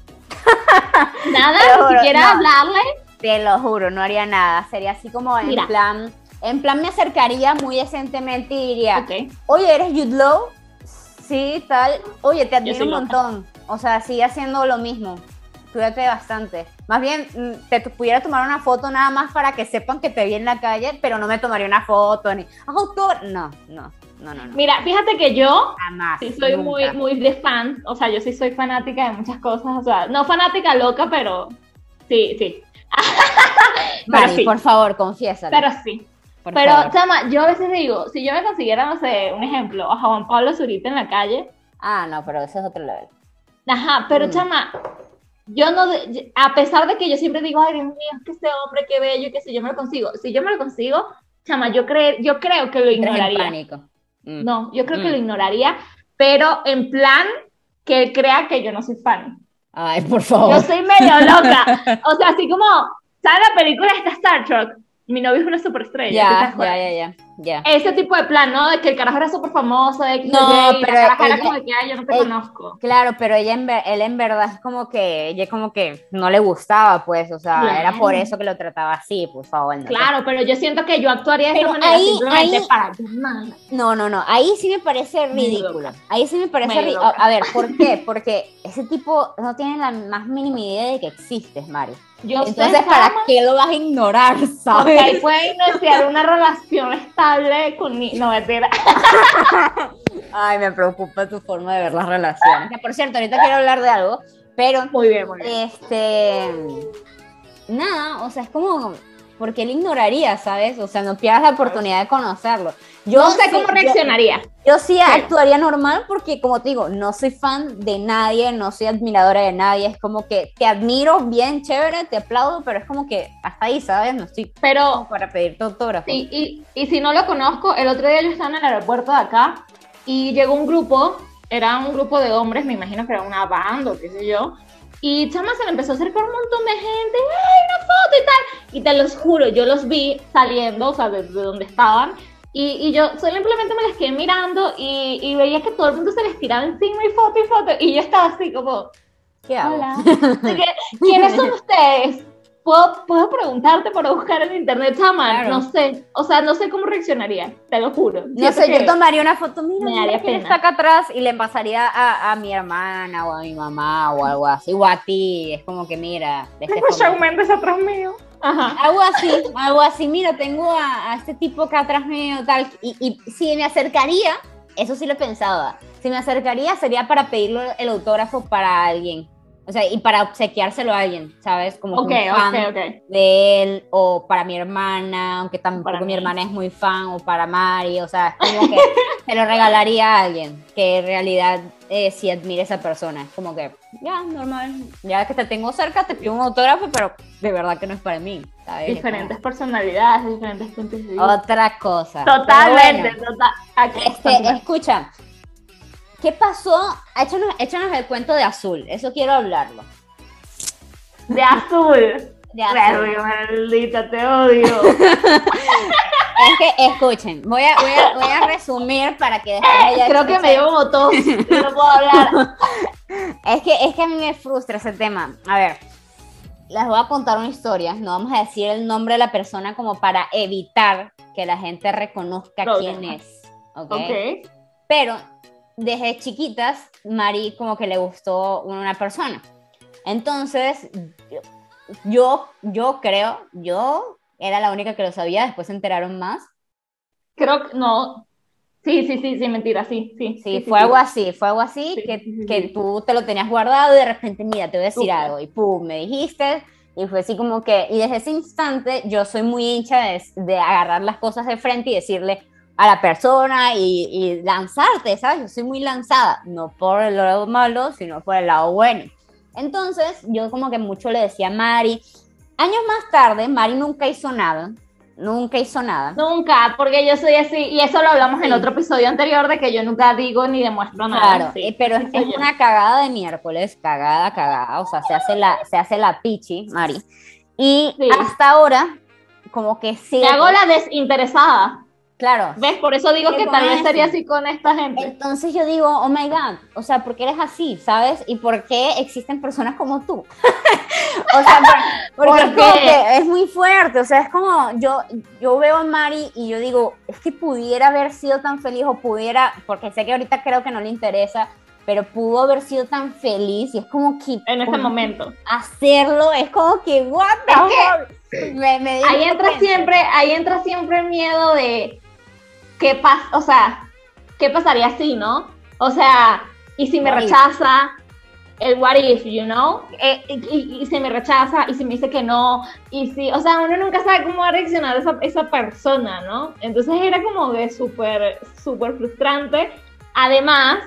Speaker 2: Nada, (laughs) ni siquiera
Speaker 1: no.
Speaker 2: hablarle.
Speaker 1: Te lo juro, no haría nada. Sería así como en
Speaker 2: Mira.
Speaker 1: plan, En plan, me acercaría muy decentemente y diría,
Speaker 2: Ok.
Speaker 1: oye, ¿eres Jude Law? Sí, tal. Oye, te admiro un
Speaker 2: loca.
Speaker 1: montón. O sea, sigue haciendo lo mismo. Cuídate bastante. Más bien, mm, te pudiera tomar una foto nada más para que sepan que te vi en la calle, pero no me tomaría una foto ni autor. No, no, no, no, no.
Speaker 2: Mira, fíjate que yo
Speaker 1: Jamás.
Speaker 2: sí soy muy,
Speaker 1: nunca.
Speaker 2: muy de fan, o sea, yo sí soy fanática de muchas cosas, o sea, no fanática loca, pero sí, sí,
Speaker 1: Mari, (laughs)
Speaker 2: pero sí.
Speaker 1: por favor, confiésalo.
Speaker 2: pero sí.
Speaker 1: Por
Speaker 2: Pero,
Speaker 1: favor.
Speaker 2: chama, yo a veces digo, si yo me consiguiera, no sé, un ejemplo, a Juan Pablo Zurita en la calle,
Speaker 1: Ah, no, pero ese es otro level.
Speaker 2: ajá, pero
Speaker 1: Mm.
Speaker 2: chama, yo no, a pesar de que yo siempre digo, ay, Dios mío, es que este hombre, qué bello, que si yo me lo consigo, si yo me lo consigo, chama, yo, cre yo creo que lo ignoraría.
Speaker 1: pánico. Mm.
Speaker 2: No, yo creo que
Speaker 1: Mm.
Speaker 2: lo ignoraría, pero en plan que él crea que yo no soy fan.
Speaker 1: Ay, por favor.
Speaker 2: Yo soy medio loca. (laughs) O sea, así como, ¿sabes la película esta Star Trek? Mi novio es una superestrella. ¿tú te
Speaker 1: Ya, ya, ya, ya.
Speaker 2: Ese tipo de plan, ¿no? De que el carajo era súper famoso, de que
Speaker 1: No,
Speaker 2: y la
Speaker 1: pero
Speaker 2: caraja era
Speaker 1: ella-
Speaker 2: como de que, ay, yo no te
Speaker 1: ella-
Speaker 2: conozco.
Speaker 1: Claro, pero ella en ver- él en verdad es como que, ella como que no le gustaba, pues, o sea,
Speaker 2: Claro.
Speaker 1: era por eso que lo trataba así, por favor. No,
Speaker 2: Claro, pero yo siento que yo actuaría de
Speaker 1: Pero
Speaker 2: esa manera
Speaker 1: ahí-
Speaker 2: simplemente
Speaker 1: ahí-
Speaker 2: para
Speaker 1: no, no, no, ahí sí me parece ridículo. Ahí sí me parece ridículo. a ver, ¿por qué? Porque ese tipo no tiene la más mínima idea de que existes, Mario.
Speaker 2: Yo
Speaker 1: Entonces,
Speaker 2: sé,
Speaker 1: ¿para qué lo vas a ignorar,
Speaker 2: porque
Speaker 1: sabes?
Speaker 2: ahí puede iniciar una relación estable con mi... No, mentira. (laughs)
Speaker 1: Ay, me preocupa tu forma de ver las relaciones. Que, por cierto, ahorita quiero hablar de algo, pero
Speaker 2: Muy bien, muy bien.
Speaker 1: Este. Nada, o sea, es como. Porque él ignoraría, ¿sabes? O sea, no pierdas la oportunidad de conocerlo. Yo
Speaker 2: no sé
Speaker 1: sí-
Speaker 2: cómo
Speaker 1: yo-
Speaker 2: reaccionaría.
Speaker 1: Yo, sí actuaría normal porque, como te digo, no soy fan de nadie, no soy admiradora de nadie. Es como que te admiro, bien chévere, te aplaudo, pero es como que hasta ahí, ¿sabes? No estoy
Speaker 2: Pero
Speaker 1: para pedirte autógrafo.
Speaker 2: Sí, y, y si no lo conozco, el otro día yo estaba en el aeropuerto de acá y llegó un grupo, era un grupo de hombres, me imagino que era una banda o qué sé yo, y chama se le empezó a acercar un montón de gente, ¡ay, una foto y tal! Y te los juro, yo los vi saliendo, o sea, de, de donde estaban, y, y yo simplemente me les quedé mirando y, y veía que todo el mundo se les tiraba encima y foto y foto, y yo estaba así como,
Speaker 1: ¿Qué hago?
Speaker 2: hola, Así que, ¿quiénes son (laughs) ustedes? ¿Puedo, puedo preguntarte para buscar en internet, chama?
Speaker 1: Claro.
Speaker 2: No sé, o sea, no sé cómo reaccionaría, te lo juro.
Speaker 1: No sé, yo tomaría una foto, mira,
Speaker 2: me daría
Speaker 1: quién está acá atrás y le pasaría a, a mi hermana o a mi mamá o algo así, o a ti, es como que mira, este
Speaker 2: Tengo
Speaker 1: formato.
Speaker 2: Shawn Mendes atrás mío. Ajá.
Speaker 1: algo así, algo así, mira, tengo a, a este tipo acá atrás mío, tal, y, y si me acercaría, eso sí lo pensaba, si me acercaría sería para pedirle el autógrafo para alguien, o sea, y para obsequiárselo a alguien, ¿sabes? Como
Speaker 2: Ok,
Speaker 1: un fan de él, o para mi hermana, aunque tampoco
Speaker 2: Para
Speaker 1: mi
Speaker 2: mí.
Speaker 1: hermana es muy fan, o para Mari, o sea, es como que (laughs) se lo regalaría a alguien que en realidad eh, sí admire a esa persona. Es como que, ya, normal, ya que te tengo cerca, te pido un autógrafo, pero de verdad que no es para mí, ¿sabes? Es
Speaker 2: Diferentes personalidades, diferentes puntos de vista.
Speaker 1: Otra cosa.
Speaker 2: Totalmente,
Speaker 1: Pero
Speaker 2: total. Aquí,
Speaker 1: bueno, este, escucha, ¿qué pasó? Échanos, échanos el cuento de Azul, eso quiero hablarlo.
Speaker 2: De azul.
Speaker 1: De Azul.
Speaker 2: Maldita, te odio. (laughs)
Speaker 1: Es que, escuchen, voy a, voy a, voy a resumir para que después ella
Speaker 2: Creo que me dio como tos y no (laughs) puedo hablar.
Speaker 1: Es que, es que a mí me frustra ese tema. A ver, les voy a contar una historia. No vamos a decir el nombre de la persona como para evitar que la gente reconozca quién es. Ok. Pero desde chiquitas, Mari como que le gustó una persona. Entonces, yo, yo creo, yo era la única que lo sabía, después se enteraron más.
Speaker 2: Creo que no. Sí, sí, sí, sí, mentira, sí, sí.
Speaker 1: Sí, fue algo así, fue algo así
Speaker 2: Sí,
Speaker 1: que,
Speaker 2: sí, sí,
Speaker 1: que
Speaker 2: sí.
Speaker 1: tú te lo tenías guardado y de repente, mira, te voy a decir algo y pum, me dijiste y fue así como que, y desde ese instante yo soy muy hincha de, de agarrar las cosas de frente y decirle a la persona y, y lanzarte, ¿sabes? Yo soy muy lanzada, no por el lado malo, sino por el lado bueno. Entonces yo como que mucho le decía a Mari, años más tarde, Mari nunca hizo nada, nunca hizo nada.
Speaker 2: Nunca, porque yo soy así, y eso lo hablamos en
Speaker 1: Sí.
Speaker 2: otro episodio anterior de que yo nunca digo ni demuestro nada.
Speaker 1: Claro,
Speaker 2: sí.
Speaker 1: eh, pero
Speaker 2: Sí
Speaker 1: es, una cagada de miércoles, cagada, cagada, o sea, se hace la, se hace la pichi, Mari. Y hasta ahora, como que sí.
Speaker 2: Me hago la desinteresada.
Speaker 1: Claro.
Speaker 2: ¿Ves? Por eso digo
Speaker 1: ¿Qué
Speaker 2: que
Speaker 1: pasa?
Speaker 2: sería así con esta gente.
Speaker 1: Entonces yo digo, oh my God, o sea, ¿por qué eres así? ¿Sabes? ¿Y por qué existen personas como tú? (laughs) o sea, por- porque
Speaker 2: ¿Por
Speaker 1: es, como que es muy fuerte, o sea, es como, yo, yo veo a Mari y yo digo, es que pudiera haber sido tan feliz o pudiera, porque sé que ahorita creo que no le interesa, pero pudo haber sido tan feliz y es como que...
Speaker 2: En ese momento.
Speaker 1: Hacerlo es como que, what the fuck? Me- me
Speaker 2: Ahí entra siempre, ahí entra siempre el miedo de qué pasa, o sea, qué pasaría si, ¿no? O sea, y si me rechaza, el what if, you know? Eh, y, y- y si me rechaza, y si me dice que no, y si, o sea, uno nunca sabe cómo va a reaccionar esa, esa persona, ¿no? Entonces era como que súper, súper frustrante, además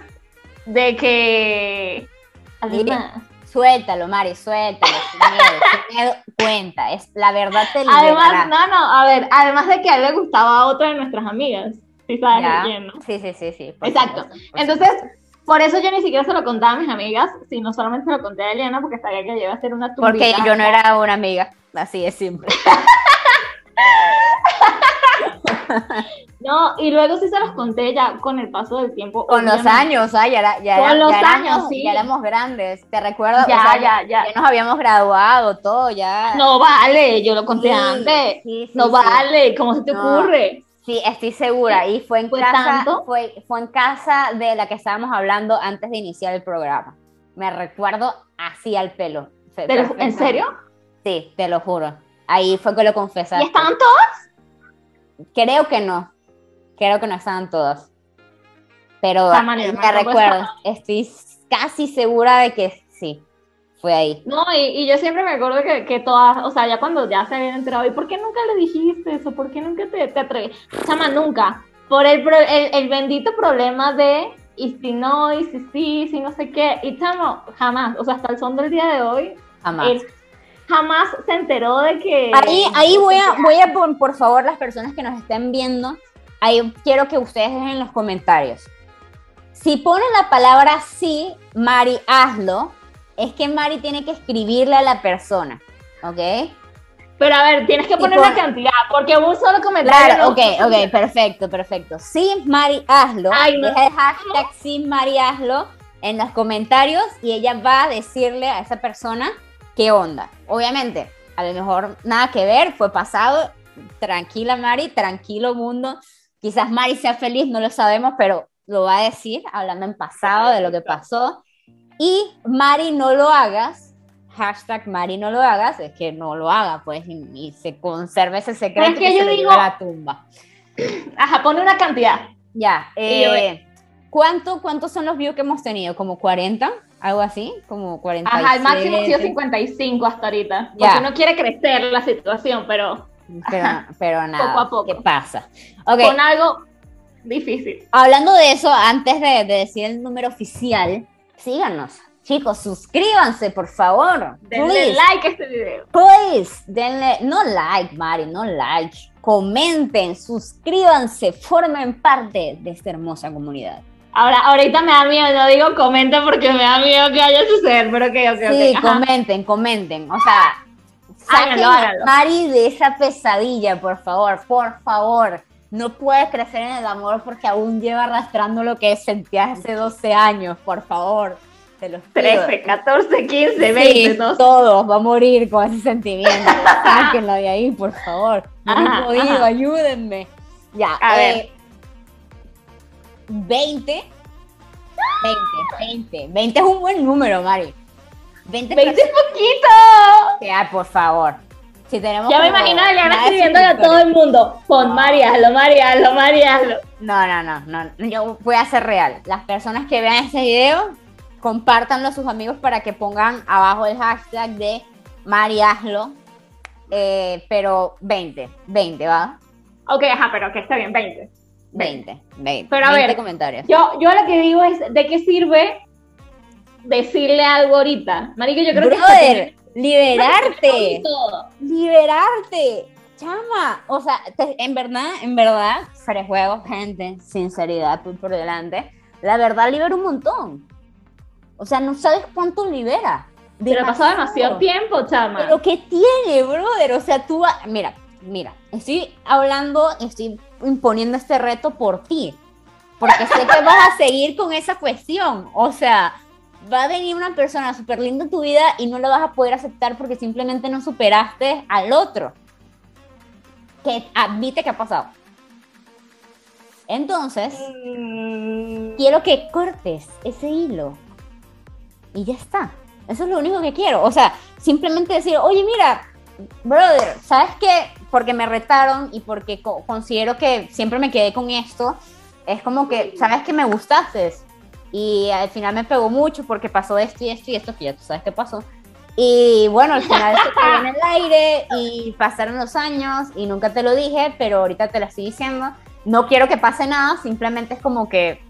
Speaker 2: de que, además,
Speaker 1: Suéltalo, Mari, suéltalo. Sin miedo, sin miedo, cuenta. Es, la verdad te liberará.
Speaker 2: además, no, no, a ver, además de que a él le gustaba a otra de nuestras amigas, si sabes quién, ¿no?
Speaker 1: Sí, sí, sí, sí. por
Speaker 2: Exacto.
Speaker 1: supuesto, por
Speaker 2: Entonces, por eso yo ni siquiera se lo contaba a mis amigas, sino solamente se lo conté a Eliana porque sabía que iba a ser una
Speaker 1: supuesto. Porque
Speaker 2: tumbita.
Speaker 1: yo no era una amiga. Así de simple. (laughs)
Speaker 2: No, y luego sí se los conté ya con el paso del tiempo.
Speaker 1: Con los
Speaker 2: obviamente.
Speaker 1: años, ah, ya, era- ya,
Speaker 2: Con los
Speaker 1: ya éramos,
Speaker 2: años, sí.
Speaker 1: ya éramos grandes. ¿Te recuerdas?
Speaker 2: Ya,
Speaker 1: O sea,
Speaker 2: ya, ya.
Speaker 1: nos habíamos graduado, todo ya.
Speaker 2: No vale, yo lo conté
Speaker 1: Sí,
Speaker 2: antes.
Speaker 1: sí,
Speaker 2: no vale, ¿cómo se te
Speaker 1: No.
Speaker 2: ocurre?
Speaker 1: Sí, estoy segura. Y fue en
Speaker 2: ¿Fue
Speaker 1: casa,
Speaker 2: tanto?
Speaker 1: fue, fue en casa de la que estábamos hablando antes de iniciar el programa. Me recuerdo así al pelo. Fue
Speaker 2: ¿Te lo- ¿En serio?
Speaker 1: Sí, te lo juro. Ahí fue que lo
Speaker 2: ¿Y
Speaker 1: confesaste.
Speaker 2: estaban todos?
Speaker 1: Creo que no. Creo que no estaban todas. Pero
Speaker 2: Ah, me acuerdo
Speaker 1: recuerdo. Estoy casi segura de que sí. Fue ahí.
Speaker 2: No, y, y yo siempre me acuerdo que, que todas, o sea, ya cuando ya se habían enterado, ¿y por qué nunca le dijiste eso? ¿Por qué nunca te, te atreves? Chama, nunca. Por el, el, el bendito problema de, y si no, y si sí, si no sé qué. Y chamo, jamás, o sea, hasta el son del día de hoy,
Speaker 1: Jamás.
Speaker 2: él jamás se enteró de que...
Speaker 1: Ahí, ahí voy a, voy a por, por favor, las personas que nos estén viendo, ahí quiero que ustedes dejen en los comentarios. Si ponen la palabra sí, Mari, hazlo, es que Mari tiene que escribirle a la persona, ¿ok?
Speaker 2: Pero a ver, tienes que poner
Speaker 1: pon-
Speaker 2: una cantidad, porque un solo comentario...
Speaker 1: Claro,
Speaker 2: no-
Speaker 1: ok, ok, perfecto, perfecto. Sí, Mari, hazlo.
Speaker 2: Ay, no.
Speaker 1: Deja el hashtag sí, Mari, hazlo en los comentarios y ella va a decirle a esa persona qué onda. Obviamente, a lo mejor nada que ver, fue pasado. Tranquila, Mari, tranquilo, mundo. Quizás Mari sea feliz, no lo sabemos, pero lo va a decir hablando en pasado de lo que pasó. Y Mari, no lo hagas. Hashtag Mari, no lo hagas. Es que no lo haga, pues, y, y se conserve ese secreto
Speaker 2: es que
Speaker 1: que
Speaker 2: yo
Speaker 1: se
Speaker 2: digo-
Speaker 1: a la tumba. (clears throat)
Speaker 2: Ajá, pone una cantidad.
Speaker 1: Ya. Eh, ¿cuánto, ¿Cuántos son los views que hemos tenido? ¿Como 40? ¿Algo así? ¿Como 40?
Speaker 2: Ajá, el máximo ha sido 55 hasta ahorita. Porque
Speaker 1: Ya.
Speaker 2: uno quiere crecer la situación, pero
Speaker 1: Pero, pero nada.
Speaker 2: Poco a poco.
Speaker 1: ¿Qué pasa? Ok.
Speaker 2: con algo difícil.
Speaker 1: Hablando de eso, antes de, de decir el número oficial, síganos. Chicos, suscríbanse, por favor.
Speaker 2: Denle
Speaker 1: Please.
Speaker 2: like a este video.
Speaker 1: Please, denle, no like, Mari, no like. Comenten, suscríbanse, formen parte de esta hermosa comunidad.
Speaker 2: Ahora, ahorita me da miedo, no digo comenta porque me da miedo que vaya a suceder, pero ok, ok,
Speaker 1: Sí,
Speaker 2: ok. ajá.
Speaker 1: comenten, comenten. O sea,
Speaker 2: Háganlo, háganlo.
Speaker 1: Mari de esa pesadilla, por favor, por favor. No puede crecer en el amor porque aún lleva arrastrando lo que sentía hace 12 años, por favor. Te los pido.
Speaker 2: 13, 14, 15,
Speaker 1: Sí,
Speaker 2: 20, no sé.
Speaker 1: todos, va a morir con ese sentimiento. (laughs) Sáquenlo de ahí, por favor. No
Speaker 2: Ajá,
Speaker 1: he podido,
Speaker 2: ajá.
Speaker 1: ayúdenme. Ya,
Speaker 2: A
Speaker 1: eh, 20. 20, 20. 20 es un buen número, Mari. 20,
Speaker 2: 20 es poquito.
Speaker 1: Ay, por favor. Si tenemos
Speaker 2: Ya me imagino a Eliana escribiéndole a todo el mundo. Pon Mari, hazlo, Mari, hazlo, Mari, hazlo.
Speaker 1: No, no, no, no. Yo voy a ser real. Las personas que vean este video, compártanlo a sus amigos para que pongan abajo el hashtag de Mari hazlo. Eh, pero 20, 20, ¿va?
Speaker 2: Ok, ajá, pero que está bien, 20.
Speaker 1: 20, 20.
Speaker 2: Pero a
Speaker 1: 20
Speaker 2: ver,
Speaker 1: comentarios.
Speaker 2: Yo, yo lo que digo es, ¿de qué sirve decirle algo ahorita? Marico, yo creo que...
Speaker 1: Brother, (laughs) liberarte. Liberarte. Chama, o sea, te- en verdad, en verdad, fuera de juego, gente, sinceridad por, por delante, la verdad libera un montón. O sea, no sabes cuánto libera.
Speaker 2: Pero ha pasado demasiado tiempo, chama.
Speaker 1: Pero ¿qué tiene, brother? O sea, tú, va- mira, mira, estoy hablando, estoy imponiendo este reto por ti, porque sé que vas a seguir con esa cuestión, o sea, va a venir una persona súper linda en tu vida y no la vas a poder aceptar porque simplemente no superaste al otro. Que admite que ha pasado. Entonces,
Speaker 2: Mm,
Speaker 1: quiero que cortes ese hilo. Y ya está. Eso es lo único que quiero. O sea, simplemente decir, oye, mira, brother, ¿sabes qué? Porque me retaron y porque co- considero que siempre me quedé con esto. Es como que, ¿sabes que me gustaste? Y al final me pegó mucho porque pasó esto y esto y esto, que ya tú sabes qué pasó. Y bueno, al final se quedó en el aire y pasaron los años y nunca te lo dije, pero ahorita te lo estoy diciendo. No quiero que pase nada, simplemente es como que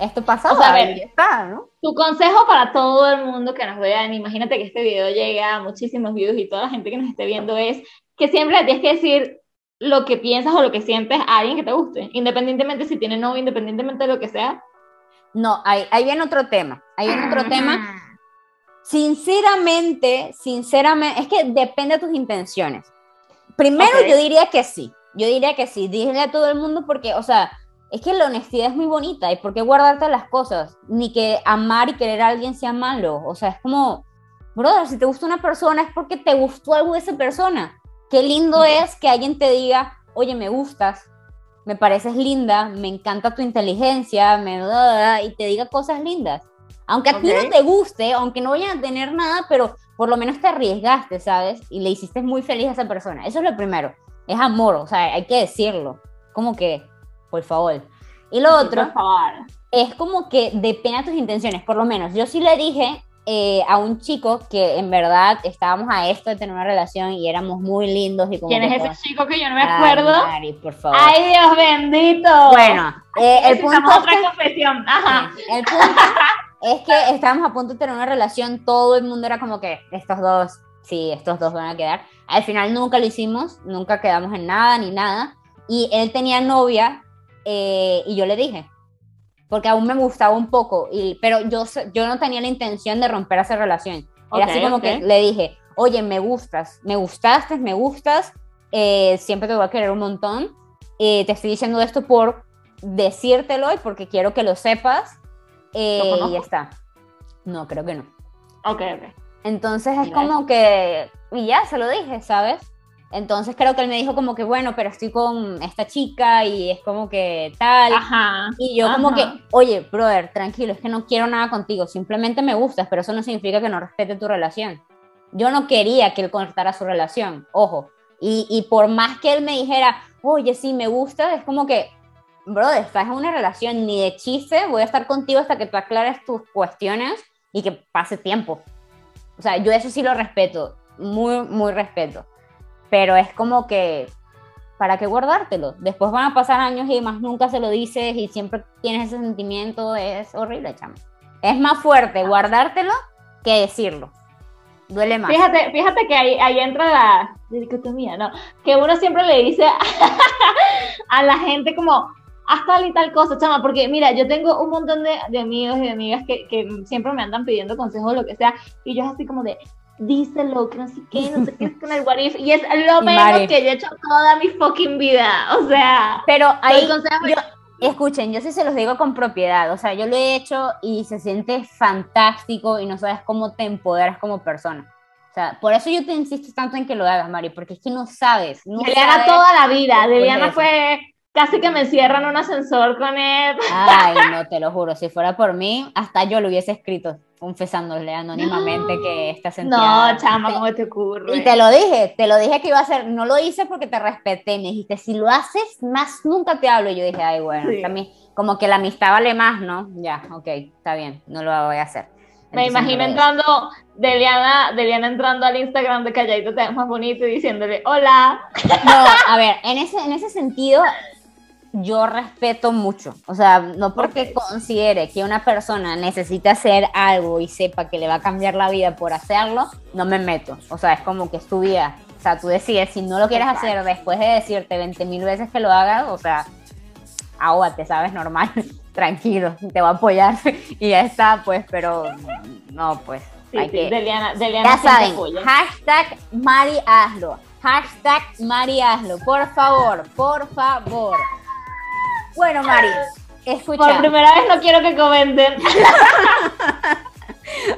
Speaker 1: esto pasó
Speaker 2: O sea, a ver,
Speaker 1: ya está, ¿no?
Speaker 2: Tu consejo para todo el mundo que nos vean, imagínate que este video llega a muchísimos views y toda la gente que nos esté viendo es que siempre le tienes que decir lo que piensas o lo que sientes a alguien que te guste, independientemente si tiene novio, independientemente de lo que sea.
Speaker 1: No, ahí, ahí viene otro tema. Ahí viene otro tema. Sinceramente, sinceramente, es que depende de tus intenciones. Primero, yo diría que sí. Yo diría que sí. Dile a todo el mundo porque, o sea, es que la honestidad es muy bonita. ¿Y por qué guardarte las cosas? Ni que amar y querer a alguien sea malo. O sea, es como, brother, si te gusta una persona es porque te gustó algo de esa persona. Qué lindo es que alguien te diga, oye, me gustas, me pareces linda, me encanta tu inteligencia, me y te diga cosas lindas. Aunque a ti no te guste, aunque no vayan a tener nada, pero por lo menos te arriesgaste, ¿sabes? Y le hiciste muy feliz a esa persona. Eso es lo primero. Es amor, o sea, hay que decirlo. Como que, por favor. Y lo otro
Speaker 2: Por favor.
Speaker 1: es como que depende de tus intenciones. Por lo menos, yo sí le dije eh, a un chico que en verdad estábamos a esto de tener una relación y éramos muy lindos y como
Speaker 2: ¿Quién es ese chico que yo no me
Speaker 1: Ay,
Speaker 2: acuerdo?
Speaker 1: Mari, por favor.
Speaker 2: Ay, Dios bendito.
Speaker 1: bueno, eh, el punto
Speaker 2: otra
Speaker 1: que-
Speaker 2: confesión. Ajá.
Speaker 1: el punto (laughs) es que estábamos a punto de tener una relación, todo el mundo era como que estos dos, sí, estos dos van a quedar. Al final nunca lo hicimos, nunca quedamos en nada ni nada. Y él tenía novia eh, y yo le dije, porque aún me gustaba un poco, y, pero yo, yo no tenía la intención de romper esa relación. Era así como
Speaker 2: ok.
Speaker 1: que le dije, oye, me gustas, me gustaste, me gustas, eh, siempre te voy a querer un montón. eh, te estoy diciendo esto por decírtelo y porque quiero que lo sepas. eh,
Speaker 2: ¿Lo
Speaker 1: y ya está. No, creo que no.
Speaker 2: Ok, ok.
Speaker 1: Entonces es
Speaker 2: Ya.
Speaker 1: como que, y ya, se lo dije, ¿sabes? Entonces creo que él me dijo como que, bueno, pero estoy con esta chica y es como que tal.
Speaker 2: Ajá.
Speaker 1: Y yo como
Speaker 2: Ajá.
Speaker 1: que, oye, brother, tranquilo, es que no quiero nada contigo, simplemente me gustas, pero eso no significa que no respete tu relación. Yo no quería que él cortara su relación, ojo. Y, y por más que él me dijera, oye, sí, me gusta, es como que, brother, estás en una relación, ni de chiste, voy a estar contigo hasta que tú aclares tus cuestiones y que pase tiempo. O sea, yo eso sí lo respeto, muy, muy respeto. Pero es como que, ¿para qué guardártelo? Después van a pasar años y más nunca se lo dices y siempre tienes ese sentimiento, es horrible, chamo. Es más fuerte guardártelo que decirlo. Duele más.
Speaker 2: Fíjate, fíjate que ahí, ahí entra la dicotomía, ¿no? Que uno siempre le dice (laughs) a la gente como, haz tal y tal cosa, chama, porque mira, yo tengo un montón de, de amigos y de amigas que, que siempre me andan pidiendo consejos o lo que sea, y yo es así como de, díselo, que no sé qué, no sé qué es con el (laughs) what if, y es lo menos que yo he hecho toda mi fucking vida, o sea,
Speaker 1: Pero ahí, yo- escuchen, yo sí se los digo con propiedad. O sea, yo lo he hecho y se siente fantástico y no sabes cómo te empoderas como persona. O sea, por eso yo te insisto tanto en que lo hagas, Mari, porque es que no sabes. No sabes.
Speaker 2: toda la vida, Deliana
Speaker 1: eso.
Speaker 2: fue casi que me encierran en un ascensor con él,
Speaker 1: Ay, no, (laughs) te lo juro, si fuera por mí, hasta yo lo hubiese escrito, confesándole anónimamente que está sentida.
Speaker 2: no, chama, ¿cómo te ocurre?
Speaker 1: Y te lo dije, te lo dije que iba a hacer, no lo hice porque te respeté, me dijiste, si lo haces, más nunca te hablo. Y yo dije, ay, bueno,
Speaker 2: Sí.
Speaker 1: también, como que la amistad vale más, ¿no? Ya, ok, está bien, no lo voy a hacer.
Speaker 2: Me imagino
Speaker 1: no
Speaker 2: entrando, Deliana, Deliana entrando al Instagram de Calladito te más bonito y diciéndole, hola.
Speaker 1: No, a ver, en ese, en ese sentido, yo respeto mucho. O sea, no porque considere que una persona necesita hacer algo y sepa que le va a cambiar la vida por hacerlo, no me meto. O sea, es como que es tu vida. O sea, tú decides, si no lo quieres
Speaker 2: Exacto.
Speaker 1: hacer después de decirte 20 mil veces que lo hagas, o sea, ahógate, ¿sabes? Normal, (laughs) tranquilo, te va a apoyar (laughs) y ya está, pues, pero no, pues.
Speaker 2: Sí,
Speaker 1: hay
Speaker 2: sí,
Speaker 1: que,
Speaker 2: Deliana, Deliana
Speaker 1: ya saben, hashtag Mari hazlo. Hashtag Mari hazlo, por favor, por favor. Bueno, Mari, escucha.
Speaker 2: Por primera vez no quiero que comenten. (laughs)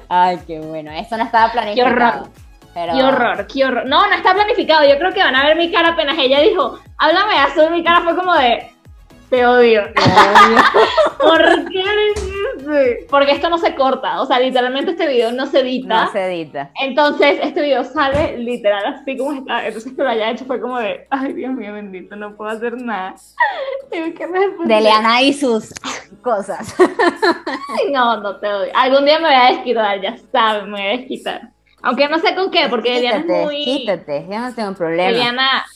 Speaker 1: Ay, qué bueno, eso no estaba planificado.
Speaker 2: Qué horror.
Speaker 1: Pero...
Speaker 2: Qué horror, qué horror. No, no está planificado. Yo creo que van a ver mi cara apenas ella dijo, háblame azul. Mi cara fue como de, te odio. (laughs) ¿Por qué? Porque esto no se corta. O sea, literalmente este video no se edita.
Speaker 1: No se edita.
Speaker 2: Entonces, este video sale literal así como está. Entonces, que lo haya hecho fue como de, ay, Dios mío, bendito, no puedo hacer nada. (laughs) ¿qué me?
Speaker 1: De Leana y sus cosas.
Speaker 2: No, no te odio. Algún día me voy a desquitar, ya sabes, me voy a desquitar. Aunque no sé con qué, porque Eliana es
Speaker 1: Quítate,
Speaker 2: muy...
Speaker 1: quítate, yo no tengo problema.
Speaker 2: Eliana,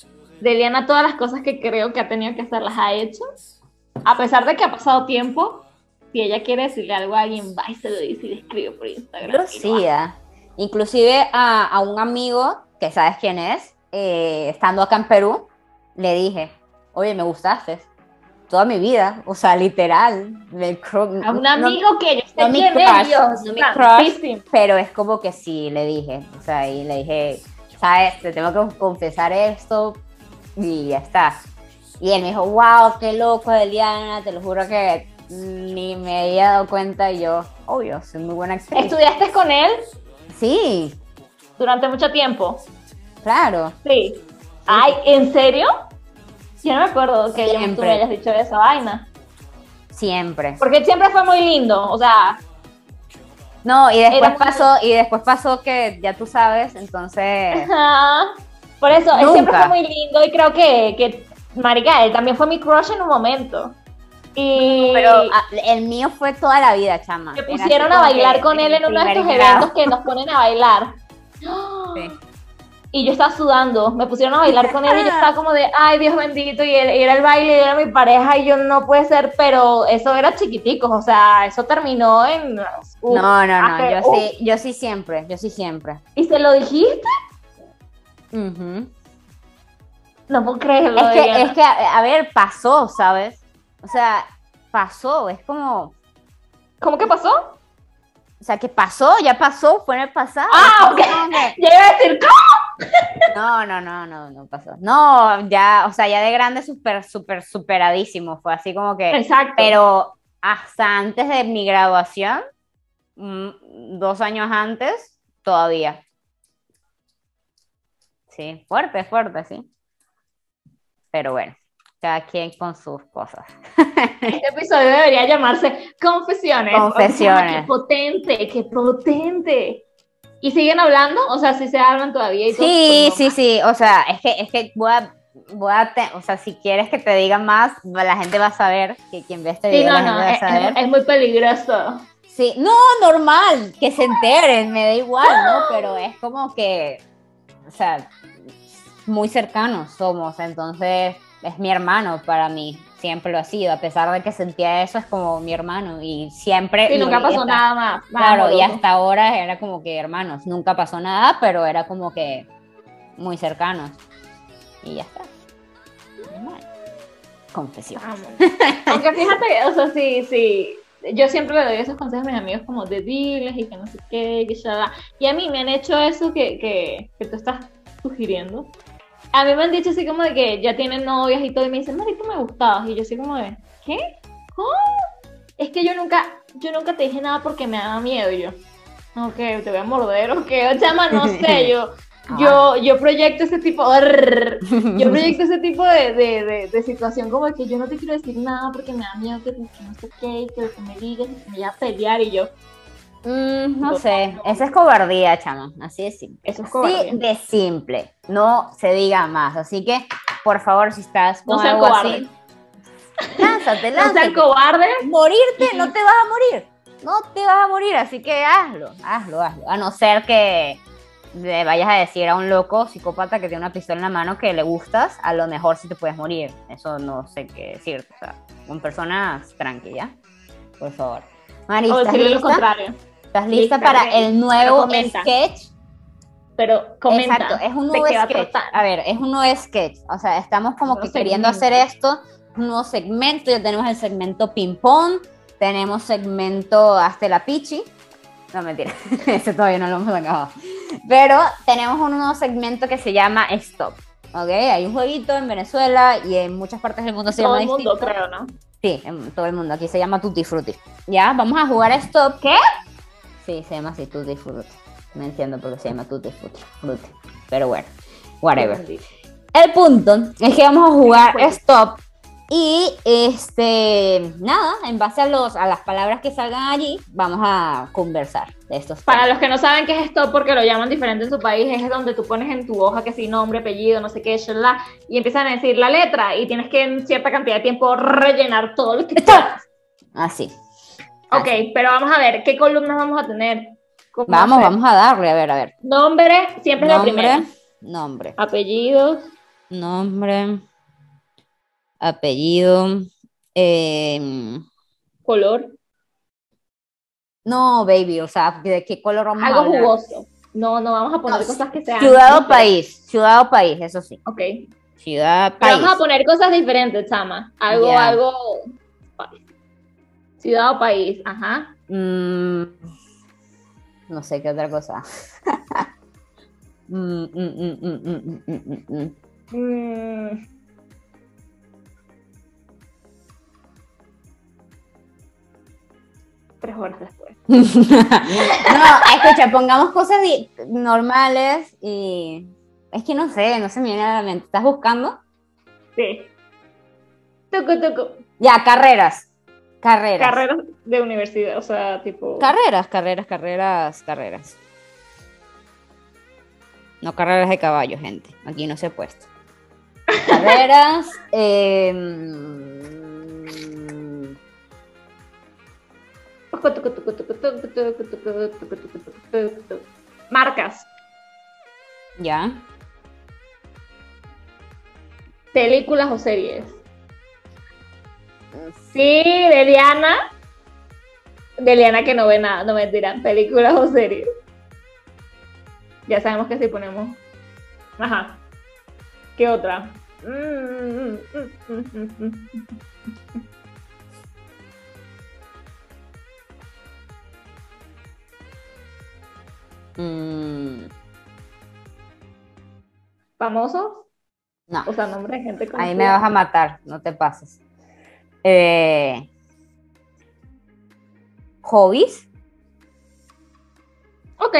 Speaker 2: de Eliana todas las cosas que creo que ha tenido que hacer las ha hecho. A pesar de que ha pasado tiempo, si ella quiere decirle algo a alguien, va y se lo dice y le escribe por Instagram.
Speaker 1: Sí, ah. Inclusive a, a un amigo, que sabes quién es, eh, estando acá en Perú, le dije, oye, me gustaste toda mi vida, o sea, literal. me
Speaker 2: A un
Speaker 1: no-
Speaker 2: amigo que yo sé
Speaker 1: no mi crush,
Speaker 2: Dios
Speaker 1: no mi
Speaker 2: santísimo.
Speaker 1: pero es como que sí, le dije, o sea, y le dije, sabes, te tengo que confesar esto y ya está. Y él me dijo, wow, qué loco, Eliana, te lo juro que ni me había dado cuenta y yo, obvio, soy muy buena actriz.
Speaker 2: ¿Estudiaste con él
Speaker 1: Sí,
Speaker 2: durante mucho tiempo?
Speaker 1: claro.
Speaker 2: Sí. Ay, ¿en serio? Yo no me acuerdo que tú
Speaker 1: Siempre.
Speaker 2: me hayas dicho esa vaina.
Speaker 1: Siempre.
Speaker 2: Porque siempre fue muy lindo, o sea,
Speaker 1: No, y después
Speaker 2: muy-
Speaker 1: pasó, y después pasó que ya tú sabes, entonces.
Speaker 2: Ajá. Por eso, él siempre fue muy lindo y creo que, que marica, él también fue mi crush en un momento. Y
Speaker 1: Pero ah, el mío fue toda la vida, chama.
Speaker 2: me pusieron a bailar
Speaker 1: que
Speaker 2: con él en uno de estos
Speaker 1: grado.
Speaker 2: eventos que nos ponen a bailar. (gasps)
Speaker 1: Sí.
Speaker 2: Y yo estaba sudando, me pusieron a bailar con él y yo estaba como de, ay Dios bendito, y él y era el baile, y era mi pareja, y yo no puede ser, pero eso era chiquiticos, o sea, eso terminó en... uf,
Speaker 1: No, no, no,
Speaker 2: hace-
Speaker 1: yo
Speaker 2: uf.
Speaker 1: sí, yo sí siempre, yo sí siempre.
Speaker 2: ¿Y se lo dijiste?
Speaker 1: Ujú.
Speaker 2: No puedo creerlo.
Speaker 1: Es que, es que, a ver, pasó, ¿sabes? O sea, pasó, es como,
Speaker 2: ¿Cómo que pasó?
Speaker 1: o sea, que pasó, ya pasó, fue en el pasado.
Speaker 2: Ah, ok. (laughs) Ya iba a decir, ¿cómo?
Speaker 1: No, no, no, no, no pasó. No, ya, o sea, ya de grande súper, súper, superadísimo, fue así como que...
Speaker 2: Exacto.
Speaker 1: Pero hasta antes de mi graduación, mm, dos años antes, todavía. Sí, fuerte, fuerte, sí. Pero bueno, cada quien con sus cosas.
Speaker 2: Este episodio debería llamarse Confesiones.
Speaker 1: Confesiones.
Speaker 2: Qué potente, qué potente. ¿Y siguen hablando? O sea, sí se hablan todavía y.
Speaker 1: Sí,
Speaker 2: Pues,
Speaker 1: sí, sí, o sea, es que, es que voy a, voy a te- o sea, si quieres que te diga más, la gente va a saber, que quien ve este
Speaker 2: Sí,
Speaker 1: video,
Speaker 2: no,
Speaker 1: la gente
Speaker 2: no,
Speaker 1: va a
Speaker 2: es,
Speaker 1: saber.
Speaker 2: es- es muy peligroso.
Speaker 1: Sí, no, normal, que se enteren, me da igual, ¿no? Pero es como que, o sea, muy cercanos somos, entonces es mi hermano para mí, siempre lo ha sido, a pesar de que sentía eso, es como mi hermano y siempre...
Speaker 2: Y nunca pasó
Speaker 1: hasta-
Speaker 2: nada más.
Speaker 1: Claro, y hasta ahora era como que hermanos, nunca pasó nada, pero era como que muy cercanos. Y ya está. Confesión.
Speaker 2: Aunque fíjate, o sea, sí, sí. Yo siempre le doy esos consejos a mis amigos como de diles y que no sé qué, que ya Y a mí me han hecho eso que, que, que tú estás sugiriendo. A mí me han dicho así como de que ya tienen novias y todo y me dicen, Mari, tú me gustabas. Y yo así como de, ¿qué? ¿Cómo? Es que yo nunca, yo nunca te dije nada porque me daba miedo. Y yo, ok, te voy a morder, ok, o (laughs) chama, no sé, (laughs) yo, yo, yo proyecto ese tipo, yo (laughs) proyecto ese tipo de, de, de, de situación como que yo no te quiero decir nada porque me da miedo que, que no sé qué, que que me digas, que me vaya a pelear y yo,
Speaker 1: Mm, no sé, esa es cobardía, chama, así de simple.
Speaker 2: Eso es cobardía.
Speaker 1: de simple, no se diga más. Así que, por favor, si estás con
Speaker 2: no
Speaker 1: algo así, lánzate, (laughs)
Speaker 2: No
Speaker 1: lánzate.
Speaker 2: sean cobardes.
Speaker 1: Morirte, no te vas a morir. No te vas a morir, así que hazlo, hazlo, hazlo. A no ser que le vayas a decir a un loco psicópata que tiene una pistola en la mano que le gustas, a lo mejor sí te puedes morir. Eso no sé qué decirte. O sea, con personas tranqui, ¿ya? Por favor. Mari, ¿estás
Speaker 2: decirle lo
Speaker 1: lista?
Speaker 2: contrario.
Speaker 1: ¿Estás lista
Speaker 2: Lista,
Speaker 1: para el nuevo sketch?
Speaker 2: Pero comenta.
Speaker 1: Exacto, es un
Speaker 2: ¿de
Speaker 1: nuevo
Speaker 2: a
Speaker 1: sketch.
Speaker 2: tratar?
Speaker 1: A ver, es un nuevo sketch. O sea, estamos como que queriendo
Speaker 2: segmento.
Speaker 1: hacer esto, un nuevo segmento. Ya tenemos el segmento ping-pong, tenemos segmento hasta la pichi. No, mentira, (laughs) ese todavía no lo hemos acabado. Pero tenemos un nuevo segmento que se llama Stop. ¿Ok? Hay un jueguito en Venezuela y en muchas partes del mundo se
Speaker 2: Todo
Speaker 1: llama
Speaker 2: el mundo,
Speaker 1: distinto.
Speaker 2: creo, ¿no?
Speaker 1: Sí, en todo el mundo. Aquí se llama Tutti Frutti. Ya, vamos a jugar a Stop.
Speaker 2: ¿Qué?
Speaker 1: Sí, se llama así Tutti Frutti. No entiendo por qué se llama Tutti Frutti. Frutti. Pero bueno, whatever. El punto es que vamos a jugar. Stop y este nada, en base a los a las palabras que salgan allí, vamos a conversar de estos
Speaker 2: Para
Speaker 1: temas.
Speaker 2: los que no saben qué es stop porque lo llaman diferente en su país, es donde tú pones en tu hoja que sí, nombre, apellido, no sé qué, y empiezan a decir la letra y tienes que en cierta cantidad de tiempo rellenar todo lo que quieras.
Speaker 1: Así.
Speaker 2: Ok, pero vamos a ver, ¿qué columnas vamos a tener? ¿Cómo
Speaker 1: Vamos, vamos a darle, a ver, a ver.
Speaker 2: Nombre, siempre es la primera.
Speaker 1: Nombre, nombre,
Speaker 2: Apellidos,
Speaker 1: nombre, apellido. em,
Speaker 2: color,
Speaker 1: no, baby, o sea, ¿de qué color vamos a
Speaker 2: algo
Speaker 1: hablar?
Speaker 2: jugoso. No, no vamos a poner
Speaker 1: No,
Speaker 2: cosas que sean.
Speaker 1: Ciudad o país, ciudad o país, eso sí.
Speaker 2: Ok.
Speaker 1: Ciudad,
Speaker 2: Pero
Speaker 1: país.
Speaker 2: vamos a poner cosas diferentes, Chama. Algo, algo. Ciudad o país, ajá.
Speaker 1: Mm, no sé qué otra cosa. (laughs) Mm, mm,
Speaker 2: Tres horas después. (laughs)
Speaker 1: no, escucha, pongamos cosas normales y es que no sé, no se me viene a la mente. ¿Estás buscando?
Speaker 2: Sí. Tucu, tucu.
Speaker 1: Ya, carreras. Carreras.
Speaker 2: Carreras de universidad, o sea, tipo.
Speaker 1: Carreras, carreras, carreras, carreras. No carreras de caballo, gente. Aquí no se ha puesto. (laughs) Carreras. em,
Speaker 2: Marcas.
Speaker 1: ya.
Speaker 2: Películas o series. Sí, de Liana. De Liana que no ve nada, no mentira. Películas o series. Ya sabemos que si ponemos. Ajá. ¿Qué otra? Mm, mm, mm, mm, ¿Famosos?
Speaker 1: no.
Speaker 2: O sea, nombre de gente
Speaker 1: Ahí
Speaker 2: conocida.
Speaker 1: me vas a matar, no te pases. Eh, ¿Hobbies?
Speaker 2: Ok.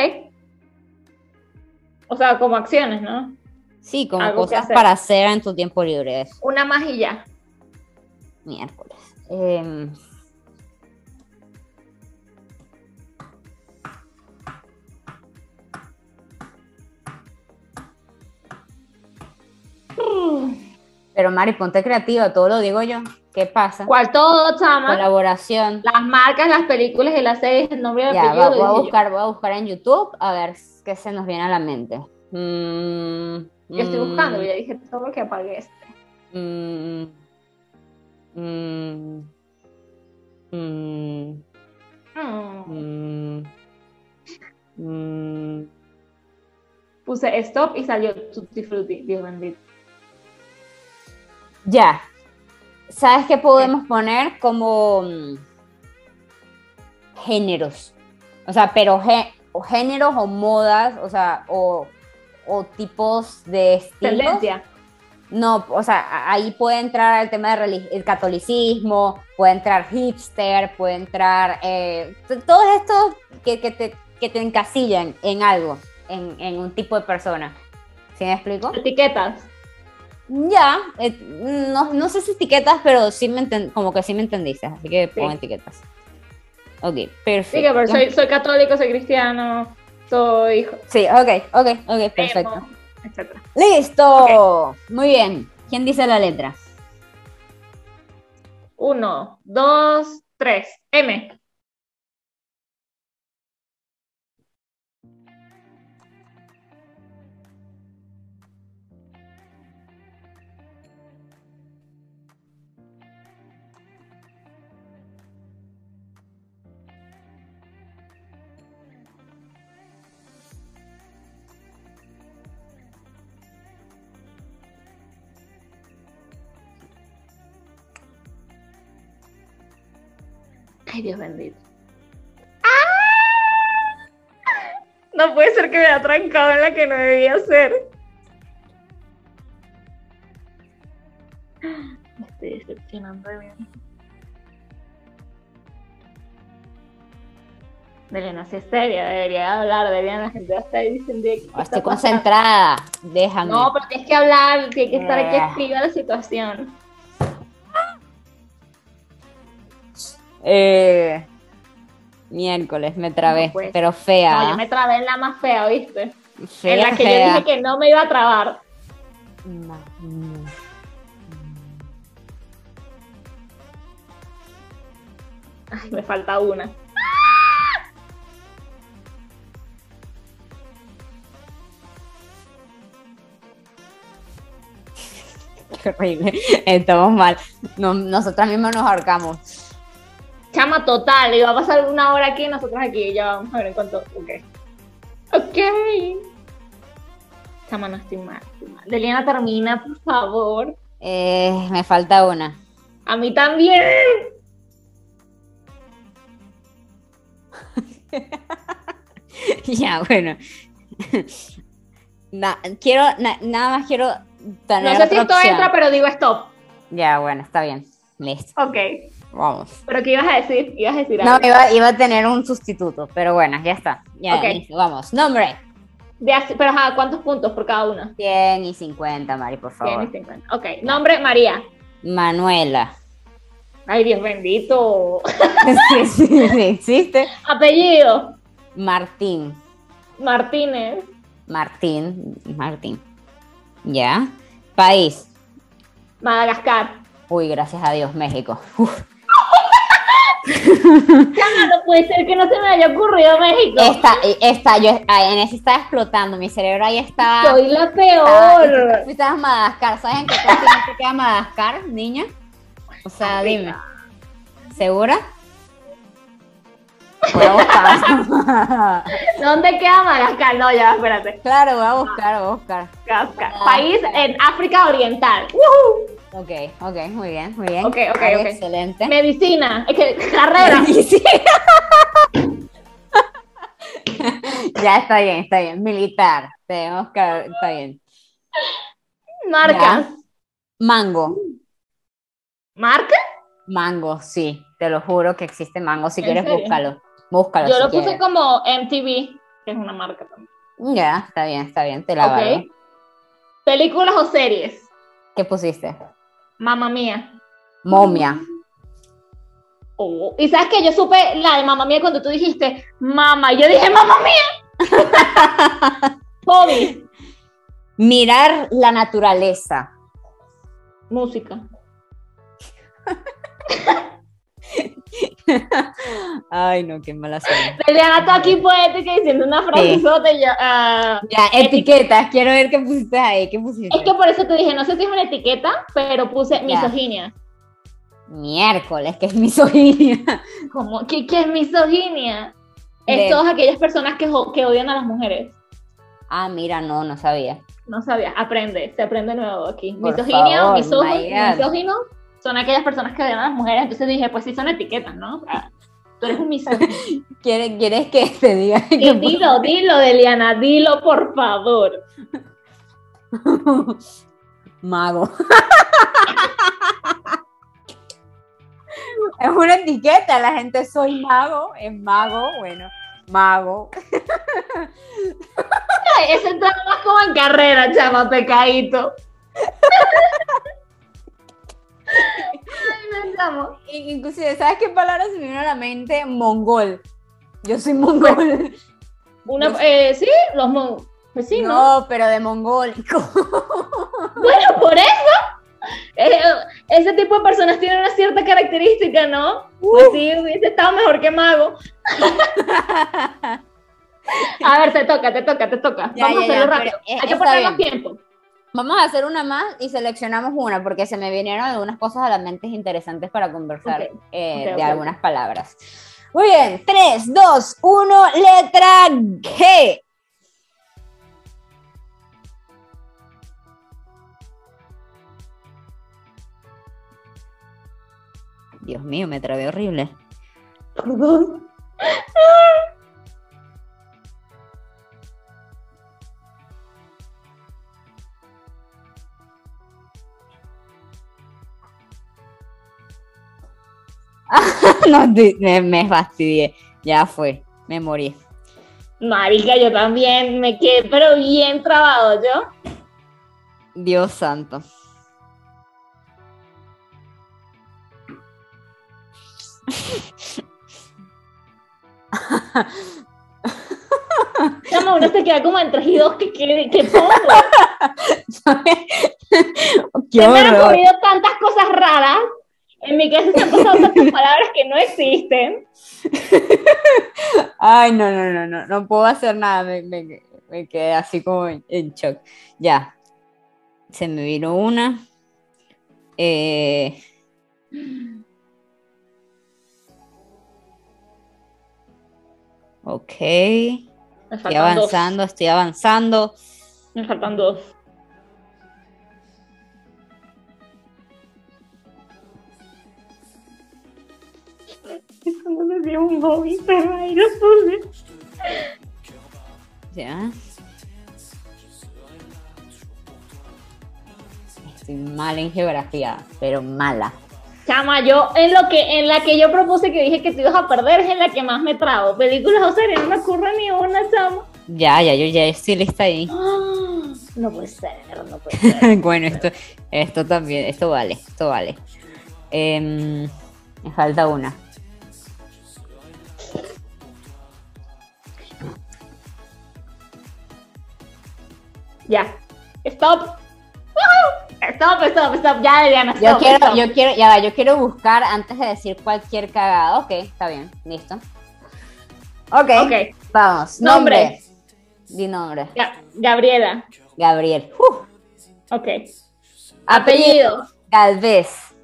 Speaker 2: O sea, como acciones, ¿no?
Speaker 1: Sí, como
Speaker 2: Algo
Speaker 1: cosas
Speaker 2: hacer.
Speaker 1: para hacer en tu tiempo libre. Eso.
Speaker 2: Una más y ya.
Speaker 1: Miércoles. Em, pero Mari, ponte creativa, todo lo digo yo. ¿Qué pasa?
Speaker 2: ¿Cuál todo, chama?
Speaker 1: Colaboración.
Speaker 2: Las marcas, las películas y las series, el nombre el
Speaker 1: Ya,
Speaker 2: apellido.
Speaker 1: voy, a
Speaker 2: yo.
Speaker 1: buscar, voy a buscar en YouTube a ver qué se nos viene a la mente. Mm,
Speaker 2: Yo estoy buscando,
Speaker 1: mm,
Speaker 2: ya dije todo lo que apagué este.
Speaker 1: mm, mm.
Speaker 2: Puse stop y salió Tutti Frutti, Dios bendito.
Speaker 1: Ya. ¿Sabes qué podemos poner como mm, géneros? O sea, pero o géneros o modas, o sea, o, o tipos de estilos.
Speaker 2: Tendencia.
Speaker 1: No, o sea, ahí puede entrar el tema del el catolicismo, puede entrar hipster, puede entrar eh, todos estos que, que te, que te encasillan en algo, en, en un tipo de persona. ¿Sí me explico?
Speaker 2: Etiquetas.
Speaker 1: Ya, eh, no, no sé si etiquetas, pero sí me enten- como que sí me entendiste, así que
Speaker 2: Sí.
Speaker 1: pongo etiquetas. Ok,
Speaker 2: Sí,
Speaker 1: perfecto.
Speaker 2: que pero soy, soy católico, soy cristiano, soy hijo,
Speaker 1: Sí, ok, ok, ok, perfecto.
Speaker 2: emo, etcétera.
Speaker 1: ¡Listo! Muy bien. ¿Quién dice la letra?
Speaker 2: Uno, dos, tres. M. Ay, Dios bendito. ¡Ah! No puede ser que me haya trancado en la que no debía ser. Me estoy decepcionando de mí. Delena, si es seria, debería hablar, deberían la gente estar diciendo que
Speaker 1: Estoy concentrada, déjame.
Speaker 2: No, pero tienes que hablar, tienes que estar aquí
Speaker 1: Eh.
Speaker 2: activa la situación.
Speaker 1: Eh, miércoles, me trabé,
Speaker 2: No, pues.
Speaker 1: pero fea.
Speaker 2: No, yo me trabé en la más fea, ¿viste?
Speaker 1: fea,
Speaker 2: en la que yo dije que no me iba a trabar.
Speaker 1: No.
Speaker 2: Ay, me falta una. (laughs)
Speaker 1: Qué horrible. Estamos mal. No, nosotras mismas nos ahorcamos.
Speaker 2: Chama total, va a pasar una hora aquí y nosotros aquí, ya vamos a ver en cuánto. Ok. Ok. Chama, no estoy mal. estoy mal. Deliana, termina, por favor.
Speaker 1: Eh, me falta una.
Speaker 2: A mí también. (laughs)
Speaker 1: ya, bueno. Na- quiero, na- nada más quiero tener
Speaker 2: No sé si esto entra, pero digo stop.
Speaker 1: Ya, bueno, está bien. Listo.
Speaker 2: Ok.
Speaker 1: Vamos.
Speaker 2: ¿Pero qué ibas a decir? Ibas a decir
Speaker 1: No,
Speaker 2: algo.
Speaker 1: iba, iba a tener un sustituto, pero bueno, ya está. Ya,
Speaker 2: Ok.
Speaker 1: listo, vamos. Nombre.
Speaker 2: De pero ajá, ¿cuántos puntos por cada una?
Speaker 1: 100 y 50, Mari, por
Speaker 2: 100 y
Speaker 1: favor.
Speaker 2: 50. Ok. Nombre, María.
Speaker 1: Manuela.
Speaker 2: Ay, Dios bendito. (laughs)
Speaker 1: sí, sí, sí, existe.
Speaker 2: Apellido,
Speaker 1: Martín.
Speaker 2: Martínez.
Speaker 1: Martín. Martín. Ya. País.
Speaker 2: Madagascar.
Speaker 1: Uy, gracias a Dios, México. Uf.
Speaker 2: Chama, no puede ser que no se me haya ocurrido México.
Speaker 1: Esta, esta, yo, ay, en ese estaba explotando, mi cerebro ahí estaba.
Speaker 2: Soy la
Speaker 1: estaba-
Speaker 2: peor.
Speaker 1: Fuiste a Madagascar, ¿sabes en qué continente queda Madagascar, niña? O sea, dime. ¿Segura? (laughs) Voy a buscar.
Speaker 2: ¿Dónde queda Madagascar? No, ya, espérate.
Speaker 1: claro, voy a buscar, voy a buscar.
Speaker 2: País en África Oriental. ¡Woohoo!
Speaker 1: Ok, ok, muy bien, muy bien.
Speaker 2: Ok, ok,
Speaker 1: Ay,
Speaker 2: ok.
Speaker 1: Excelente.
Speaker 2: Medicina. Es que, (laughs) carrera.
Speaker 1: Sí. (laughs) ya está bien, está bien. Militar. Tenemos que. Está bien.
Speaker 2: Marcas.
Speaker 1: Mango.
Speaker 2: ¿Marca?
Speaker 1: Mango, sí. Te lo juro que existe mango. Si
Speaker 2: ¿En
Speaker 1: quieres,
Speaker 2: serio?
Speaker 1: búscalo. Búscalo.
Speaker 2: Yo
Speaker 1: si
Speaker 2: lo puse
Speaker 1: quieres.
Speaker 2: como MTV, que es una marca también.
Speaker 1: Ya, está bien, está bien. Te la
Speaker 2: Ok.
Speaker 1: valgo.
Speaker 2: Películas o series.
Speaker 1: ¿Qué pusiste?
Speaker 2: Mamma mía.
Speaker 1: Momia.
Speaker 2: Oh, Y sabes que yo supe la de mamá mía cuando tú dijiste mamá. Yo dije mamá mía. (laughs) Hobby.
Speaker 1: Mirar la naturaleza.
Speaker 2: Música. (laughs) (laughs)
Speaker 1: Ay, no, qué mala suerte.
Speaker 2: Eliana está aquí poética diciendo una frase y yo. ah,
Speaker 1: Ya, etiquetas. Quiero ver qué pusiste ahí. ¿Qué pusiste?
Speaker 2: es que por eso te dije, no sé si es una etiqueta, pero puse
Speaker 1: Ya.
Speaker 2: misoginia.
Speaker 1: Miércoles, que es misoginia. (laughs)
Speaker 2: ¿Cómo? ¿Qué, qué es misoginia?
Speaker 1: De-
Speaker 2: Es todas aquellas personas que, odian a las mujeres.
Speaker 1: Ah, mira, no, no sabía.
Speaker 2: No sabía, aprende, se aprende nuevo aquí.
Speaker 1: Por
Speaker 2: Misoginia
Speaker 1: favor,
Speaker 2: misógino son aquellas personas que odian a las mujeres. Entonces dije, pues sí son etiquetas, ¿no? O sea, tú eres un misógino. (laughs)
Speaker 1: ¿Quieres, ¿Quieres que te diga que
Speaker 2: dilo, dilo, Deliana, dilo, por favor. (laughs)
Speaker 1: Mago. (laughs) es una etiqueta, la gente soy mago, es mago, bueno, mago.
Speaker 2: Ay, Eso entra más como en carrera, chama, pecadito. Ay,
Speaker 1: Inclusive, ¿sabes qué palabra se me vino a la mente? Mongol. Yo soy mongol.
Speaker 2: Una,
Speaker 1: Yo-
Speaker 2: eh, sí, los mon- pues sí, ¿no?
Speaker 1: no, pero de mongólico. (laughs)
Speaker 2: Bueno, por eso. eh, ese tipo de personas tienen una cierta característica, ¿no? Pues sí, hubiese estado mejor que mago. (laughs) A ver, te toca, te toca, te toca.
Speaker 1: Ya,
Speaker 2: Vamos
Speaker 1: ya,
Speaker 2: a hacerlo
Speaker 1: ya,
Speaker 2: rápido.
Speaker 1: eh,
Speaker 2: Hay que poner más tiempo.
Speaker 1: Vamos a hacer una más y seleccionamos una porque se me vinieron algunas cosas a la mente interesantes para conversar eh, de algunas palabras. Muy bien, 3, 2, 1, letra G. Dios mío, me trabé horrible. (laughs) (laughs) no, me, me fastidié. Ya fue, me morí.
Speaker 2: Marica, yo también me quedé, pero bien trabado yo.
Speaker 1: Dios santo. (laughs)
Speaker 2: Chama, uno se queda como entre y dos, que qué, qué pongo? (laughs)
Speaker 1: Qué
Speaker 2: me han ocurrido tantas cosas raras. En mi cabeza se han pasado tantas (laughs) palabras que no existen. (laughs)
Speaker 1: Ay, no, no, no, no, no puedo hacer nada, me, me- me quedé así como en, en shock. Ya, se me vino una. Eh, ok, estoy avanzando, estoy avanzando.
Speaker 2: Me faltan dos. Eso no un hobby, pero ahí lo puse.
Speaker 1: Ya. Estoy mal en geografía, pero mala.
Speaker 2: Chama, yo en lo que en la que yo propuse que dije que te ibas a perder es en la que más me trago. Películas o series, no me ocurre ni una, chama.
Speaker 1: Ya, ya, yo ya estoy lista ahí.
Speaker 2: Ah, (gasps) No puede ser, no puede (laughs) ser.
Speaker 1: bueno, esto, esto también, esto vale, esto vale. Em, me falta una.
Speaker 2: Ya. Stop. Stop, stop, stop. Ya, Diana, stop.
Speaker 1: Yo quiero,
Speaker 2: stop.
Speaker 1: yo quiero, ya va, yo quiero buscar antes de decir cualquier cagada. Ok, está bien, listo. Ok,
Speaker 2: Ok.
Speaker 1: vamos.
Speaker 2: Nombre.
Speaker 1: Nombre. Di nombre.
Speaker 2: Ga- Gabriela.
Speaker 1: Gabriel. Uh,
Speaker 2: Ok. Apellido.
Speaker 1: Galvez.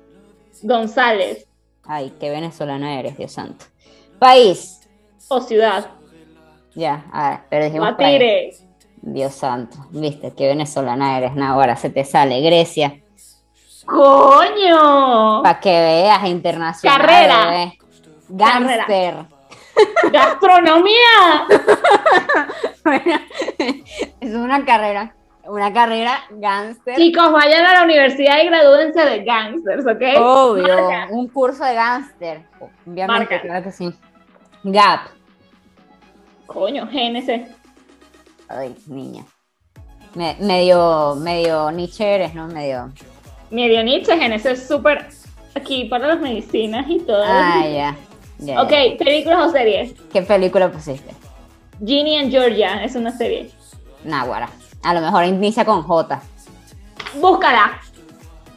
Speaker 2: González.
Speaker 1: Ay, qué venezolana eres, Dios santo. País.
Speaker 2: O ciudad.
Speaker 1: Ya, a ver, pero dijimos país. Dios santo, viste, qué venezolana eres, ahora se te sale. Grecia,
Speaker 2: ¡Coño!
Speaker 1: para que veas, internacional.
Speaker 2: Carrera.
Speaker 1: bebé. Gangster.
Speaker 2: ¡Gastronomía! (laughs)
Speaker 1: Bueno, es una carrera, una carrera gangster.
Speaker 2: Chicos, vayan a la universidad y gradúense de gangsters, ¿ok?
Speaker 1: Obvio,
Speaker 2: Marca.
Speaker 1: un curso de gangster. Obviamente,
Speaker 2: Marca.
Speaker 1: claro que sí. Gap.
Speaker 2: Coño, GNC.
Speaker 1: Ay, niña. Me- medio, medio Nietzsche eres, ¿no? Medio.
Speaker 2: Medio Nietzsche, GNC es súper aquí para las medicinas y todo.
Speaker 1: Ah, ya. ya,
Speaker 2: ok,
Speaker 1: ya.
Speaker 2: películas o series.
Speaker 1: ¿Qué película pusiste?
Speaker 2: Ginny and Georgia es una serie.
Speaker 1: Náguara. A lo mejor inicia con J.
Speaker 2: Búscala.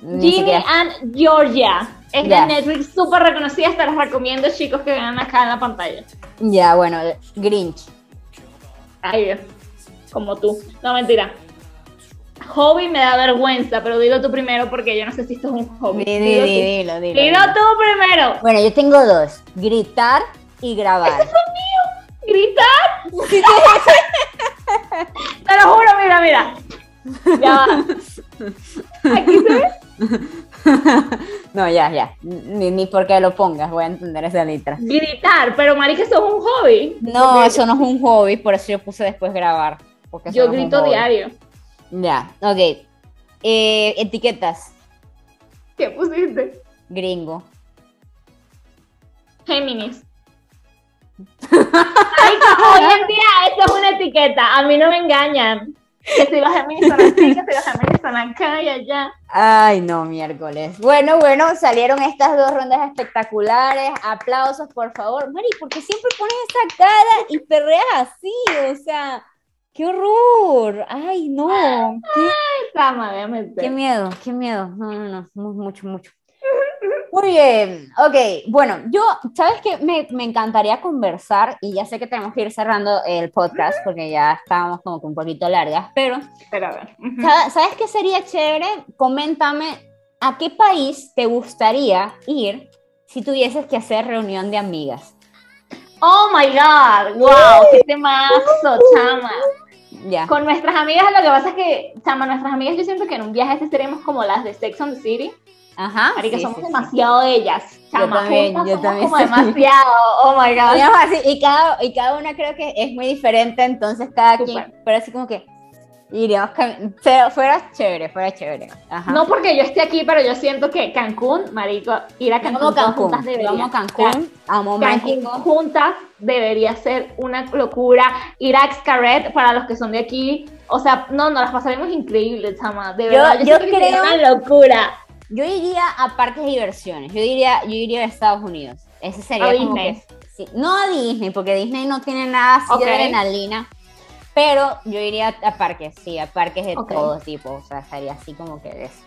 Speaker 1: Ni
Speaker 2: Ginny
Speaker 1: siquiera-
Speaker 2: and Georgia. Es de Netflix, súper reconocida. Te las recomiendo, chicos, que vean acá en la pantalla.
Speaker 1: Ya, bueno, Grinch.
Speaker 2: Ay, Dios. Como tú. No, mentira. Hobby me da vergüenza, pero dilo tú primero porque yo no sé si esto es un hobby.
Speaker 1: Di- di-
Speaker 2: Dilo
Speaker 1: di-
Speaker 2: tú.
Speaker 1: dilo, dilo,
Speaker 2: Dilo
Speaker 1: dilo.
Speaker 2: tú primero.
Speaker 1: Bueno, yo tengo dos. Gritar y grabar.
Speaker 2: ¿Gritar? (laughs) Te lo juro, mira, mira. Ya va. Aquí se ve.
Speaker 1: no, ya, ya. Ni, ni porque lo pongas voy a entender esa letra.
Speaker 2: Gritar, pero marica, eso es un hobby.
Speaker 1: No,
Speaker 2: Porque
Speaker 1: eso no es un hobby, por eso yo puse después grabar. Porque
Speaker 2: Yo grito diario.
Speaker 1: Ya, ok. Eh, etiquetas.
Speaker 2: ¿Qué pusiste?
Speaker 1: Gringo.
Speaker 2: Géminis. (laughs) Marica, hoy en día esto es una etiqueta. A mí no me engañan. Que si los Géminis son así, que si los Géminis son acá y allá.
Speaker 1: Ay, no, miércoles. Bueno, bueno, salieron estas dos rondas espectaculares. Aplausos, por favor. Mari, ¿por qué siempre pones esa cara y perreas así? O sea, qué horror. Ay, no. Qué,
Speaker 2: déjame
Speaker 1: qué miedo, qué miedo. No, no, no. Mu- Mucho, mucho. Muy bien, ok. Bueno, yo, ¿sabes qué? Me, me encantaría conversar y ya sé que tenemos que ir cerrando el podcast porque ya estábamos como que un poquito largas, pero
Speaker 2: Espera, a ver. Ujú.
Speaker 1: ¿Sa- ¿Sabes qué sería chévere? Coméntame a qué país te gustaría ir si tuvieses que hacer reunión de amigas.
Speaker 2: Oh my god, wow, qué temazo, chama.
Speaker 1: Ya.
Speaker 2: Con nuestras amigas, lo que pasa es que, chama, nuestras amigas, yo siento que en un viaje así seríamos como las de Sex on the City.
Speaker 1: Ajá.
Speaker 2: Marica,
Speaker 1: sí,
Speaker 2: somos
Speaker 1: sí, sí.
Speaker 2: demasiado ellas. Chama,
Speaker 1: también,
Speaker 2: juntas
Speaker 1: yo
Speaker 2: somos
Speaker 1: también
Speaker 2: como demasiado. Oh my god.
Speaker 1: Digamos así, y cada, y cada una creo que es muy diferente, entonces cada
Speaker 2: Súper.
Speaker 1: quien, pero así como que, Iríamos, fuera chévere, fuera chévere. Ajá.
Speaker 2: No porque yo esté aquí, pero yo siento que Cancún, marico, ir a Cancún,
Speaker 1: Cancún,
Speaker 2: juntas debería.
Speaker 1: amo Cancún, amo
Speaker 2: Cancún juntas debería ser una locura. Ir a Xcaret para los que son de aquí. O sea, no, no, las pasaremos increíble, chama. De
Speaker 1: Yo-
Speaker 2: verdad, yo,
Speaker 1: yo
Speaker 2: siento que sería
Speaker 1: creo-
Speaker 2: una locura.
Speaker 1: Yo iría a parques de diversiones, yo diría, yo iría a Estados Unidos. Ese sería
Speaker 2: A
Speaker 1: como
Speaker 2: Disney.
Speaker 1: que, sí, no a Disney, porque Disney no tiene nada así
Speaker 2: Ok.
Speaker 1: de adrenalina, pero yo iría a parques, sí, a parques de todo tipo, o sea, estaría así como que eso.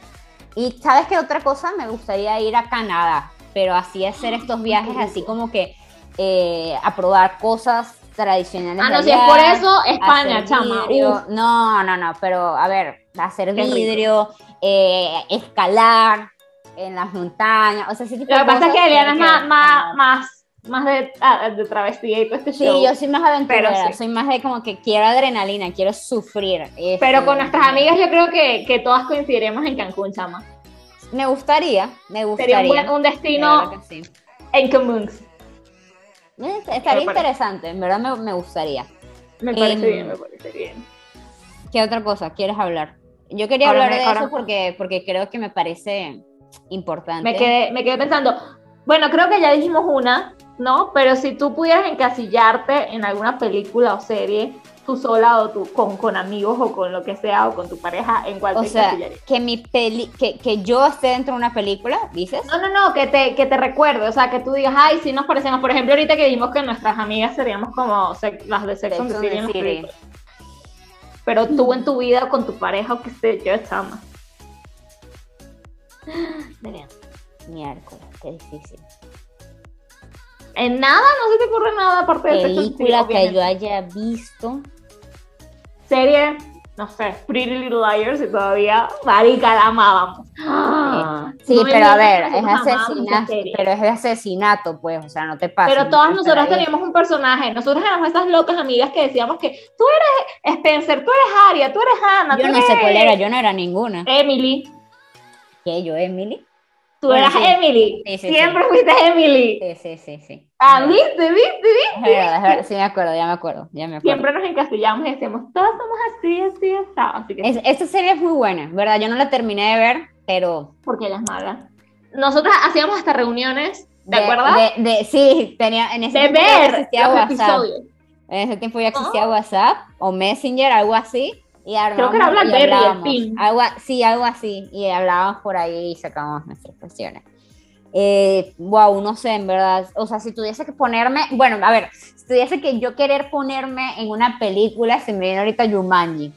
Speaker 1: Y ¿sabes qué otra cosa? Me gustaría ir a Canadá, pero así hacer estos viajes así como que eh, a probar cosas tradicionales.
Speaker 2: Ah, no, si es por eso, España, chama. Uf.
Speaker 1: No, no, no, pero a ver, hacer
Speaker 2: Qué
Speaker 1: vidrio, eh, escalar en las montañas, o sea, ese tipo
Speaker 2: Lo que pasa es que Eliana es más, más, más, más de, ah, de travestía y todo este
Speaker 1: Sí,
Speaker 2: show.
Speaker 1: yo soy más aventurera,
Speaker 2: Pero sí.
Speaker 1: soy más de como que quiero adrenalina, quiero sufrir. este,
Speaker 2: Pero con nuestras amigas yo creo que, que todas coincidiremos en Cancún, chama.
Speaker 1: Me gustaría, me gustaría.
Speaker 2: Sería un, buen- un
Speaker 1: de
Speaker 2: destino
Speaker 1: sí.
Speaker 2: en común.
Speaker 1: Eh, Estaría interesante, en verdad me, me gustaría.
Speaker 2: Me parece
Speaker 1: Em,
Speaker 2: bien, me parece bien.
Speaker 1: ¿Qué otra cosa quieres hablar? Yo quería
Speaker 2: Ahora
Speaker 1: hablar
Speaker 2: me-
Speaker 1: de eso porque, porque creo que me parece importante.
Speaker 2: Me quedé, me quedé pensando, bueno, creo que ya dijimos una, ¿no? Pero si tú pudieras encasillarte en alguna película o serie, tú sola o tú con, con amigos o con lo que sea o con tu pareja, ¿en cuál
Speaker 1: O
Speaker 2: te
Speaker 1: sea, que mi peli, que, que yo esté dentro de una película, dices.
Speaker 2: No, no, no, que te, que te recuerde, o sea, que tú digas, ay, sí nos parecemos. Por ejemplo, ahorita que dijimos que nuestras amigas seríamos como las de Sex and the
Speaker 1: Sex and
Speaker 2: City
Speaker 1: the
Speaker 2: en las
Speaker 1: City.
Speaker 2: películas. Pero tú en tu vida con tu pareja o que sé yo, chama. (gasps)
Speaker 1: Miércoles, qué difícil.
Speaker 2: En nada, no se te ocurre nada aparte de
Speaker 1: Película que
Speaker 2: obviamente.
Speaker 1: yo haya visto.
Speaker 2: serie, no sé, Pretty Little Liars y todavía, marica, la amábamos. (gasps) Ah,
Speaker 1: Sí,
Speaker 2: no
Speaker 1: pero a ver, es asesinato, pero es de asesinato, pues, o sea, no te pasa.
Speaker 2: Pero todas nosotras teníamos un personaje, nosotras éramos esas locas amigas que decíamos que tú eres Spencer, tú eres Aria, tú eres Hannah,
Speaker 1: Yo
Speaker 2: tú
Speaker 1: no
Speaker 2: eres
Speaker 1: sé cuál era, yo no era ninguna.
Speaker 2: Emily,
Speaker 1: ¿Qué? ¿Yo, Emily?
Speaker 2: Tú eras
Speaker 1: sí.
Speaker 2: Emily,
Speaker 1: Sí, sí,
Speaker 2: siempre fuiste Emily.
Speaker 1: Sí, sí, sí, sí.
Speaker 2: Ah, viste, viste, viste.
Speaker 1: Es verdad, sí me acuerdo, ya me acuerdo, ya me acuerdo.
Speaker 2: Siempre nos encastillamos y decíamos, todas somos así, así, así. Así que,
Speaker 1: Es- esta serie es muy buena, ¿verdad? Yo no la terminé de ver, pero...
Speaker 2: porque ella es mala. Nosotras hacíamos hasta reuniones, ¿te
Speaker 1: de-
Speaker 2: acuerdas?
Speaker 1: De, de- sí, tenía, en ese
Speaker 2: De ver
Speaker 1: existía
Speaker 2: los
Speaker 1: WhatsApp.
Speaker 2: episodios.
Speaker 1: En ese tiempo ya existía WhatsApp o Messenger, algo así. Y
Speaker 2: Creo que era Blackberry, el pin.
Speaker 1: Algo, sí, algo así. Y hablábamos por ahí y sacábamos nuestras cuestiones. Eh, wow, no sé, en verdad. O sea, si tuviese que ponerme. Bueno, a ver, si tuviese que yo querer ponerme en una película, se me viene ahorita Yumanji.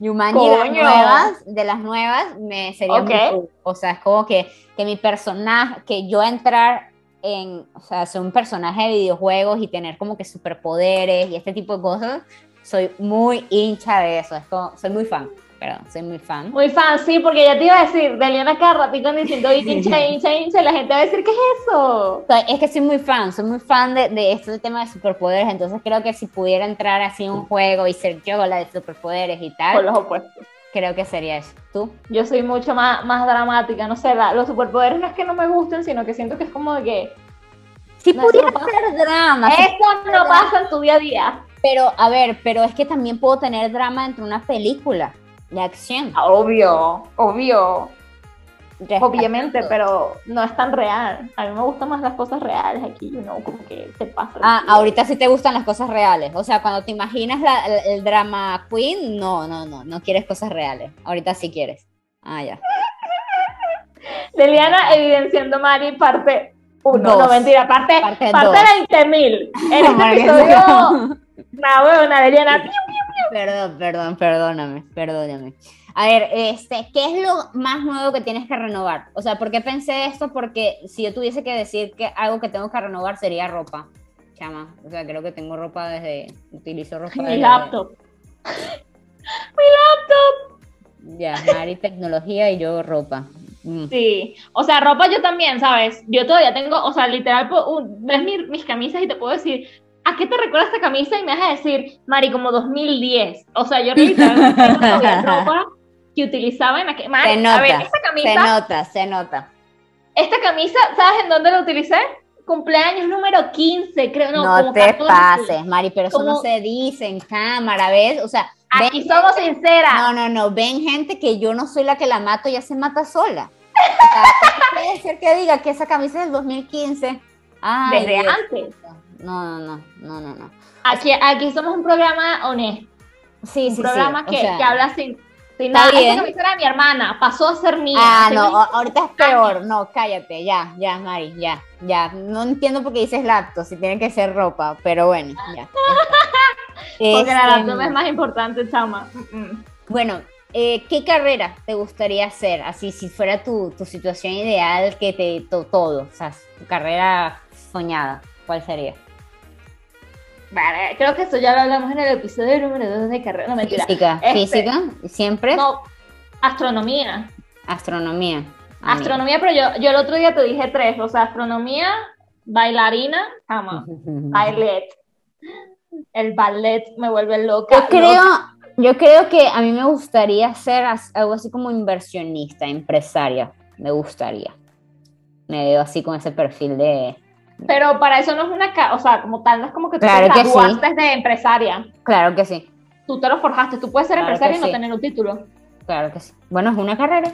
Speaker 1: Yumanji, de las nuevas, de las nuevas, me sería muy
Speaker 2: Ok.
Speaker 1: cool. O sea, es como que, que mi personaje, que yo entrar en, o sea, ser un personaje de videojuegos y tener como que superpoderes y este tipo de cosas, soy muy hincha de eso. Es como, soy muy fan, perdón, soy muy fan.
Speaker 2: Muy fan, sí, porque ya te iba a decir, de Eliana cada ratito diciendo (laughs) hincha, hincha, hincha, y la gente va a decir, ¿qué es eso?
Speaker 1: Es que soy muy fan, soy muy fan de, de este tema de superpoderes, entonces creo que si pudiera entrar así en un juego y ser yo la de superpoderes y
Speaker 2: Por
Speaker 1: tal,
Speaker 2: los opuestos.
Speaker 1: creo que sería eso. ¿Tú?
Speaker 2: Yo soy mucho más, más dramática, no sé, la- los superpoderes no es que no me gusten, sino que siento que es como de que
Speaker 1: Si
Speaker 2: No,
Speaker 1: pudiera
Speaker 2: eso
Speaker 1: ser drama, sí,
Speaker 2: esto no pasa en tu día a día.
Speaker 1: Pero a ver, pero es que también puedo tener drama entre una película de acción.
Speaker 2: Obvio, obvio,
Speaker 1: Respeto.
Speaker 2: obviamente, pero no es tan real. A mí me gustan más las cosas reales aquí, you know, como que se pasa.
Speaker 1: Ah, ahorita sí te gustan las cosas reales. O sea, cuando te imaginas la- el, el drama queen, no, no, no, no quieres cosas reales. Ahorita sí quieres. Ah, ya. (laughs)
Speaker 2: Leliana evidenciando Mari parte 1,
Speaker 1: Dos.
Speaker 2: no mentira, parte,
Speaker 1: Parte
Speaker 2: parte,
Speaker 1: dos.
Speaker 2: 20.000. En este (laughs) episodio, (laughs) una huevona, Leliana,
Speaker 1: Perdón, perdón, perdóname, perdóname. A ver, este, ¿qué es lo más nuevo que tienes que renovar? O sea, ¿por qué pensé esto? Porque si yo tuviese que decir que algo que tengo que renovar sería ropa. Chama, o sea, creo que tengo ropa desde, utilizo ropa
Speaker 2: mi
Speaker 1: desde-
Speaker 2: laptop. (laughs)
Speaker 1: Ya, Mari tecnología y yo ropa. Mm.
Speaker 2: Sí, o sea, ropa yo también, ¿sabes? Yo todavía tengo, o sea, literal, un- ves mi- mis camisas y te puedo decir, ¿a qué te recuerda esta camisa? Y me vas a decir, Mari, como 2010. O sea, yo todavía (laughs) ropa que utilizaba en aquel... Mari,
Speaker 1: Se nota,
Speaker 2: a ver, esta
Speaker 1: Se
Speaker 2: camisa,
Speaker 1: nota, se nota.
Speaker 2: esta camisa, ¿sabes en dónde la utilicé? Cumpleaños número 15, creo, no,
Speaker 1: No,
Speaker 2: como
Speaker 1: te
Speaker 2: 14.
Speaker 1: pases, Mari, pero eso no se dice en cámara, ¿ves? O sea,
Speaker 2: Aquí somos sinceras.
Speaker 1: No, no, no. Ven gente que yo no soy la que la mato, ya se mata sola. O sea, ¿cómo puede ser que diga que esa camisa es del 2015? (laughs) Ay,
Speaker 2: Desde
Speaker 1: Dios.
Speaker 2: antes.
Speaker 1: No, no, no, no, no, no.
Speaker 2: Aquí, aquí somos un programa honesto.
Speaker 1: Sí,
Speaker 2: un
Speaker 1: sí,
Speaker 2: programa
Speaker 1: sí.
Speaker 2: que,
Speaker 1: sea,
Speaker 2: que habla sin, sin nada.
Speaker 1: bien.
Speaker 2: Esta camisa era de mi hermana, pasó a ser mía.
Speaker 1: Ah, no, ahorita es peor. No, cállate, ya, ya, Mari, ya, ya. No entiendo por qué dices laptop, si tiene que ser ropa, pero bueno, ya. (laughs)
Speaker 2: Porque la
Speaker 1: Este,
Speaker 2: laptop es más importante, chama.
Speaker 1: Bueno, eh, ¿qué carrera te gustaría hacer? Así, si fuera tu, tu situación ideal, que te to- todo, o sea, tu carrera soñada, ¿cuál sería?
Speaker 2: Vale, creo que eso ya lo hablamos en el episodio número 2 de carrera. No, mentira.
Speaker 1: Física,
Speaker 2: Este,
Speaker 1: física, siempre.
Speaker 2: No, astronomía.
Speaker 1: Astronomía. amiga.
Speaker 2: Astronomía, pero yo, yo el otro día te dije tres. O sea, astronomía, bailarina, chama, (laughs) ballet. El ballet me vuelve loca.
Speaker 1: Yo creo, yo creo que a mí me gustaría ser algo así como inversionista, empresaria. Me gustaría. Me veo así con ese perfil de.
Speaker 2: Pero para eso no es una, o sea, como tal, no es como que tú
Speaker 1: Claro
Speaker 2: te
Speaker 1: que sí.
Speaker 2: graduaste de empresaria.
Speaker 1: Claro que sí,
Speaker 2: Tú te lo forjaste. Tú puedes ser
Speaker 1: Claro
Speaker 2: empresaria y no
Speaker 1: sí.
Speaker 2: tener un título.
Speaker 1: claro que sí. Bueno, es una carrera.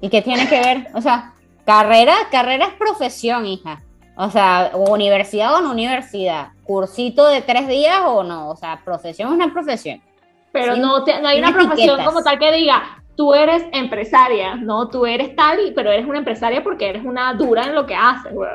Speaker 1: ¿Y qué tiene que ver? O sea, carrera, carrera es profesión, hija. O sea, universidad o no universidad. Cursito de tres días o no. O sea, profesión es una profesión.
Speaker 2: Pero
Speaker 1: Sí,
Speaker 2: no, te- no hay una profesión como tal que diga, tú eres empresaria, no, tú eres tal, y- pero eres una empresaria porque eres una dura en lo que haces, güey.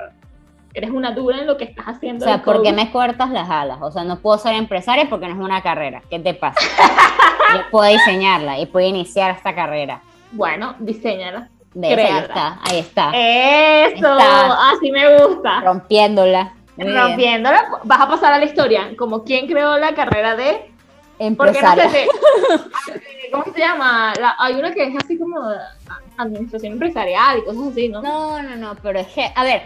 Speaker 2: Eres una dura en lo que estás
Speaker 1: O
Speaker 2: haciendo.
Speaker 1: sea,
Speaker 2: del
Speaker 1: ¿por qué me cortas las alas? O sea, no puedo ser empresaria porque no es una carrera. ¿Qué te pasa? (laughs) Yo puedo diseñarla y puedo iniciar esta carrera.
Speaker 2: Bueno, diseñala.
Speaker 1: De ahí está, ahí está.
Speaker 2: Eso,
Speaker 1: Está.
Speaker 2: así me gusta.
Speaker 1: Rompiéndola. Muy bien.
Speaker 2: Rompiéndola, vas a pasar a la historia como quien creó la carrera de Porque no
Speaker 1: Empresaria.
Speaker 2: sé (laughs) ¿Cómo se llama? La- hay una que es así como administración empresarial y cosas así, ¿no?
Speaker 1: No, no, no, pero es que, a ver,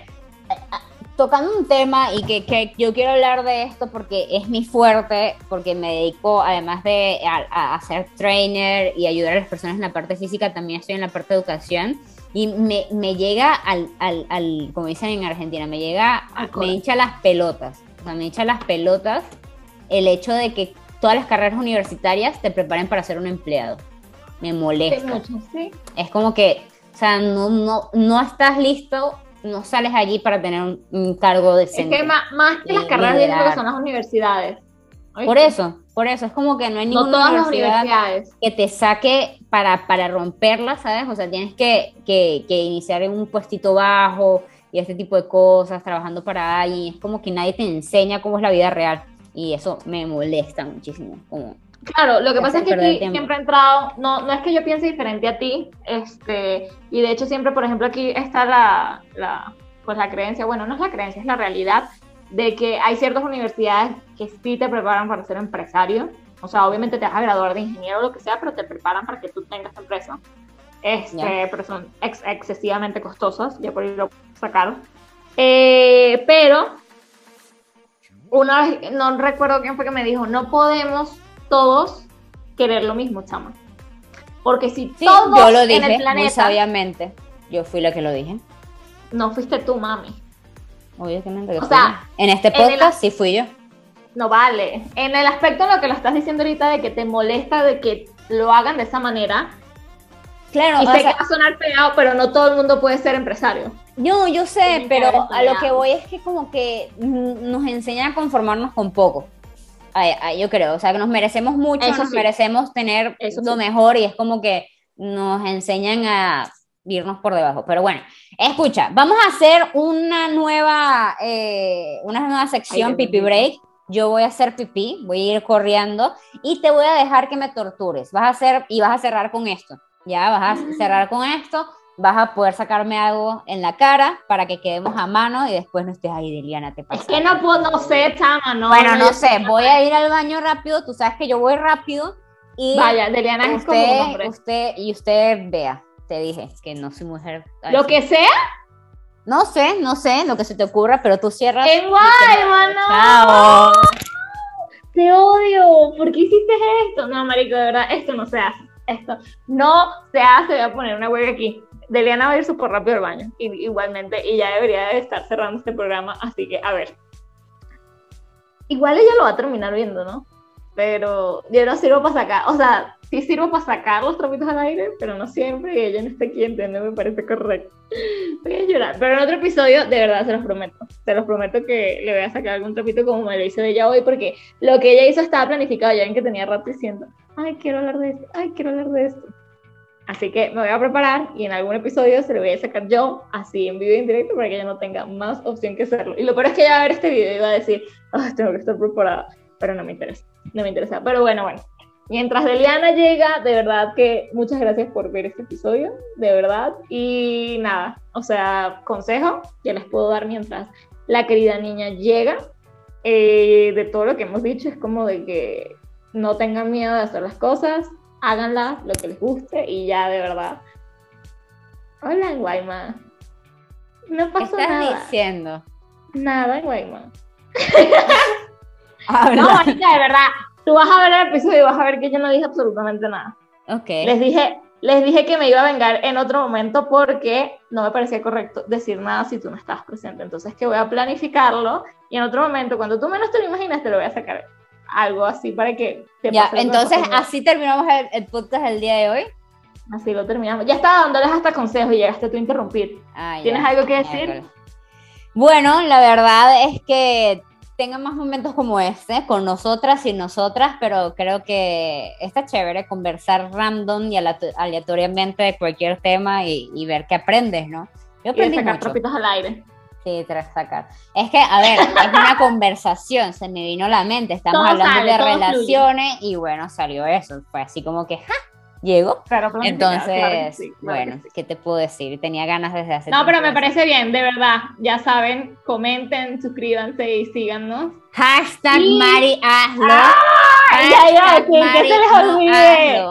Speaker 1: tocando un tema y que, que yo quiero hablar de esto porque es mi fuerte, porque me dedico, además de a, a ser trainer y ayudar a las personas en la parte física, también estoy en la parte de educación. Y me, me llega al, al, al, como dicen en Argentina, me llega, me hincha las pelotas. O sea, me hincha las pelotas el hecho de que todas las carreras universitarias te preparen para ser un empleado. Me
Speaker 2: Sí,
Speaker 1: molesta
Speaker 2: mucho, sí.
Speaker 1: es como que, o sea, no, no, no estás listo, no sales allí para tener un, un cargo
Speaker 2: Es
Speaker 1: decente.
Speaker 2: que más, más que las carreras, creo que son las universidades. ¿oíste?
Speaker 1: Por eso, por eso, es como que no hay
Speaker 2: No
Speaker 1: ninguna
Speaker 2: todas las
Speaker 1: universidad
Speaker 2: universidades.
Speaker 1: que te saque para, para romperla, ¿sabes? O sea, tienes que, que, que iniciar en un puestito bajo y este tipo de cosas, trabajando para alguien, es como que nadie te enseña cómo es la vida real. Y eso me molesta muchísimo. Como,
Speaker 2: Claro, lo que pasa es que aquí siempre he entrado, no, no es que yo piense diferente a ti, este, y de hecho siempre, por ejemplo, aquí está la, la, pues la creencia, bueno, no es la creencia, es la realidad de que hay ciertas universidades que sí te preparan para ser empresario, o sea, obviamente te vas a graduar de ingeniero o lo que sea, pero te preparan para que tú tengas tu empresa, este, pero son ex- excesivamente costosas, ya por ahí lo sacaron, Eh, pero una vez, no recuerdo quién fue que me dijo, no podemos todos querer lo mismo, chama. Porque si
Speaker 1: sí,
Speaker 2: todos
Speaker 1: yo lo
Speaker 2: en
Speaker 1: dije
Speaker 2: el
Speaker 1: muy
Speaker 2: planeta,
Speaker 1: sabiamente. Yo fui la que lo dije.
Speaker 2: no fuiste tú, mami.
Speaker 1: Obviamente que
Speaker 2: O sea,
Speaker 1: yo. En este
Speaker 2: en el-
Speaker 1: podcast sí fui yo.
Speaker 2: No vale. En el aspecto en lo que lo estás diciendo ahorita de que te molesta de que lo hagan de esa manera,
Speaker 1: Claro,
Speaker 2: y sé
Speaker 1: sea,
Speaker 2: que va a sonar pegado, pero no todo el mundo puede ser empresario.
Speaker 1: yo, yo sé, pero a lo que voy es que como que nos enseñan a conformarnos con poco. Ay, ay, yo creo, o sea, que nos merecemos mucho,
Speaker 2: Eso
Speaker 1: nos
Speaker 2: sí.
Speaker 1: merecemos tener
Speaker 2: Eso
Speaker 1: lo
Speaker 2: sí.
Speaker 1: mejor y es como que nos enseñan a irnos por debajo. Pero bueno, escucha, vamos a hacer una nueva, eh, una nueva sección, Pipi. Break. Yo voy a hacer pipí, voy a ir corriendo y te voy a dejar que me tortures. Vas a hacer y vas a cerrar con esto. Ya vas a cerrar con esto. Vas a poder sacarme algo en la cara para que quedemos a mano y después no estés ahí, Diliana, te pasa.
Speaker 2: Es que no puedo, no sé, chama, no.
Speaker 1: Bueno, no sé, voy a ir al baño rápido. Tú sabes que yo voy rápido y
Speaker 2: Vaya, Deliana es como un
Speaker 1: usted,
Speaker 2: hombre.
Speaker 1: usted y usted vea. Te dije que no soy mujer.
Speaker 2: Lo que sea,
Speaker 1: No sé, no sé lo que se te ocurra, pero tú cierras.
Speaker 2: igual, mano.
Speaker 1: Chao.
Speaker 2: Te odio. ¿Por qué hiciste esto? No, marico, de verdad, esto no se hace. Esto no se hace. Voy a poner una huella aquí. Deliana va a ir súper rápido al baño. igualmente, y ya debería de estar cerrando este programa. Así que, a ver. Igual ella lo va a terminar viendo, ¿no? pero yo no sirvo para sacar, o sea, sí sirvo para sacar los trapitos al aire, pero no siempre, y ella no está aquí, no me parece correcto. Voy a llorar, pero en otro episodio, de verdad, se los prometo, se los prometo que le voy a sacar algún trapito como me lo hizo ella hoy, porque lo que ella hizo estaba planificado, ya en que tenía rato diciendo, ay, quiero hablar de esto, ay, quiero hablar de esto. Así que me voy a preparar y en algún episodio se lo voy a sacar yo, así en vivo y en directo, para que ella no tenga más opción que hacerlo. Y lo peor es que ella va a ver este video y va a decir, ay, tengo que estar preparada, pero no me interesa, no me interesa. Pero bueno, bueno. Mientras Deliana llega, de verdad que muchas gracias por ver este episodio, de verdad. Y nada, o sea, consejo que les puedo dar mientras la querida niña llega, eh, de todo lo que hemos dicho, es como de que no tengan miedo de hacer las cosas, háganlas lo que les guste y ya de verdad. Hola, Guayma. No pasó
Speaker 1: ¿Qué estás
Speaker 2: nada.
Speaker 1: diciendo?
Speaker 2: Nada, Guayma. (laughs)
Speaker 1: Habla.
Speaker 2: No, Anita, de verdad. Tú vas a ver el episodio y vas a ver que yo no dije absolutamente nada.
Speaker 1: Ok.
Speaker 2: Les dije, les dije que me iba a vengar en otro momento porque no me parecía correcto decir nada si tú no estabas presente. Entonces que voy a planificarlo y en otro momento, cuando tú menos te lo imaginas, te lo voy a sacar algo así para que te
Speaker 1: Ya,
Speaker 2: pase
Speaker 1: entonces así terminamos el, el podcast del día de hoy.
Speaker 2: Así lo terminamos. Ya estaba dándoles hasta consejos y llegaste tú a interrumpir.
Speaker 1: Ah, ya.
Speaker 2: ¿Tienes algo que decir?
Speaker 1: Bueno, la verdad es que tengan más momentos como este, con nosotras y nosotras, pero creo que está chévere conversar random y aleato- aleatoriamente de cualquier tema y, y ver qué aprendes, ¿no? Yo
Speaker 2: Y
Speaker 1: aprendí
Speaker 2: sacar
Speaker 1: mucho.
Speaker 2: al aire.
Speaker 1: Tras sacar. Es que, a ver, es una conversación, se me vino a la mente, estamos
Speaker 2: Todo
Speaker 1: hablando
Speaker 2: sale,
Speaker 1: de
Speaker 2: fluye.
Speaker 1: relaciones y bueno, salió eso, fue así como que, ¡ja! Llegó.
Speaker 2: Claro,
Speaker 1: Entonces,
Speaker 2: claro que sí, claro
Speaker 1: bueno,
Speaker 2: sí.
Speaker 1: ¿qué te puedo decir? Tenía ganas desde hace
Speaker 2: No, pero me
Speaker 1: de
Speaker 2: parece bien, de verdad. Ya saben, comenten, suscríbanse y síganos.
Speaker 1: Hashtag
Speaker 2: Sí.
Speaker 1: Mari hazlo.
Speaker 2: ¡Ay, ay, ay!
Speaker 1: Hashtag
Speaker 2: ¿quién que
Speaker 1: Mari
Speaker 2: se les olvide?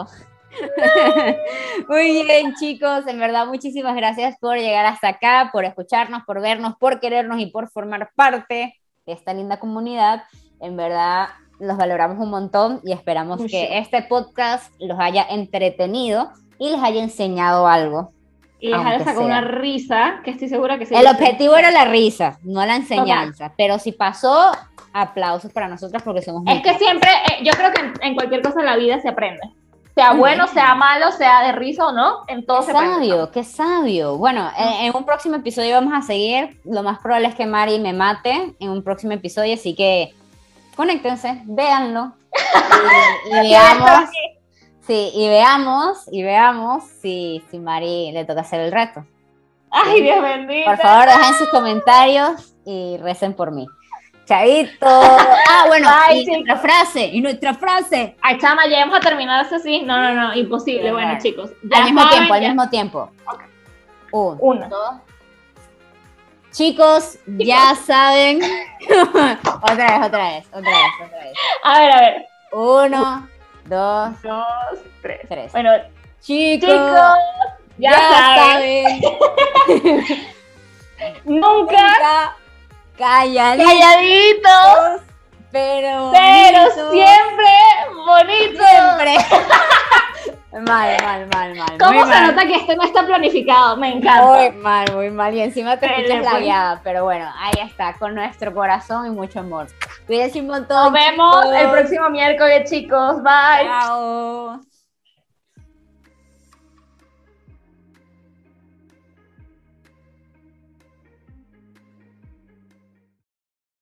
Speaker 2: (laughs)
Speaker 1: Muy bien, chicos. En verdad, muchísimas gracias por llegar hasta acá, por escucharnos, por vernos, por querernos y por formar parte de esta linda comunidad. En verdad, los valoramos un montón y esperamos
Speaker 2: Mucho.
Speaker 1: que este podcast los haya entretenido y les haya enseñado algo.
Speaker 2: Y les
Speaker 1: Aunque
Speaker 2: haya sacado
Speaker 1: sea.
Speaker 2: una risa, que estoy segura que sí.
Speaker 1: El objetivo era la risa, no la enseñanza, pero si pasó, aplausos para nosotras porque somos muy
Speaker 2: Es que siempre, eh, yo creo que en, en cualquier cosa en la vida se aprende. Sea bueno, sea malo, sea de risa o no, en todo
Speaker 1: Qué sabio, qué sabio. Bueno, en, en un próximo episodio vamos a seguir. Lo más probable es que Mari me mate en un próximo episodio, así que conéctense, véanlo. Y, y (laughs) veamos, sí, y veamos, y veamos si, si Mari le toca hacer el reto.
Speaker 2: Ay, Dios bendito.
Speaker 1: Por favor, dejen sus comentarios y recen por mí. Chaito. (laughs) Ah, bueno,
Speaker 2: Bye,
Speaker 1: y nuestra frase, y nuestra frase.
Speaker 2: Ay, chama, ya vamos a terminar esto así. No, no, no, imposible. Bueno, chicos. ya
Speaker 1: Al mismo
Speaker 2: saben,
Speaker 1: tiempo, al mismo tiempo. Un,
Speaker 2: Una.
Speaker 1: dos. Chicos, ya saben. (laughs) otra vez, otra vez, otra vez, otra vez.
Speaker 2: A ver, a ver.
Speaker 1: Uno, dos,
Speaker 2: Dos, tres.
Speaker 1: tres.
Speaker 2: Bueno,
Speaker 1: Chicos,
Speaker 2: chicos, ya, saben.
Speaker 1: saben. (laughs)
Speaker 2: Nunca
Speaker 1: Nunca calladitos,
Speaker 2: calladitos,
Speaker 1: pero,
Speaker 2: pero
Speaker 1: bonitos.
Speaker 2: siempre bonitos.
Speaker 1: Siempre. (laughs) mal, mal, mal, mal.
Speaker 2: ¿Cómo
Speaker 1: muy
Speaker 2: se
Speaker 1: mal.
Speaker 2: nota que esto no está planificado? Me encanta.
Speaker 1: Muy mal, muy mal. Y encima te
Speaker 2: Pero
Speaker 1: escuchas
Speaker 2: bueno.
Speaker 1: lagueada. Pero bueno, ahí está, con nuestro corazón y mucho amor. Cuídense un montón.
Speaker 2: Nos vemos
Speaker 1: chicos.
Speaker 2: el próximo miércoles, chicos. Bye.
Speaker 1: Chao.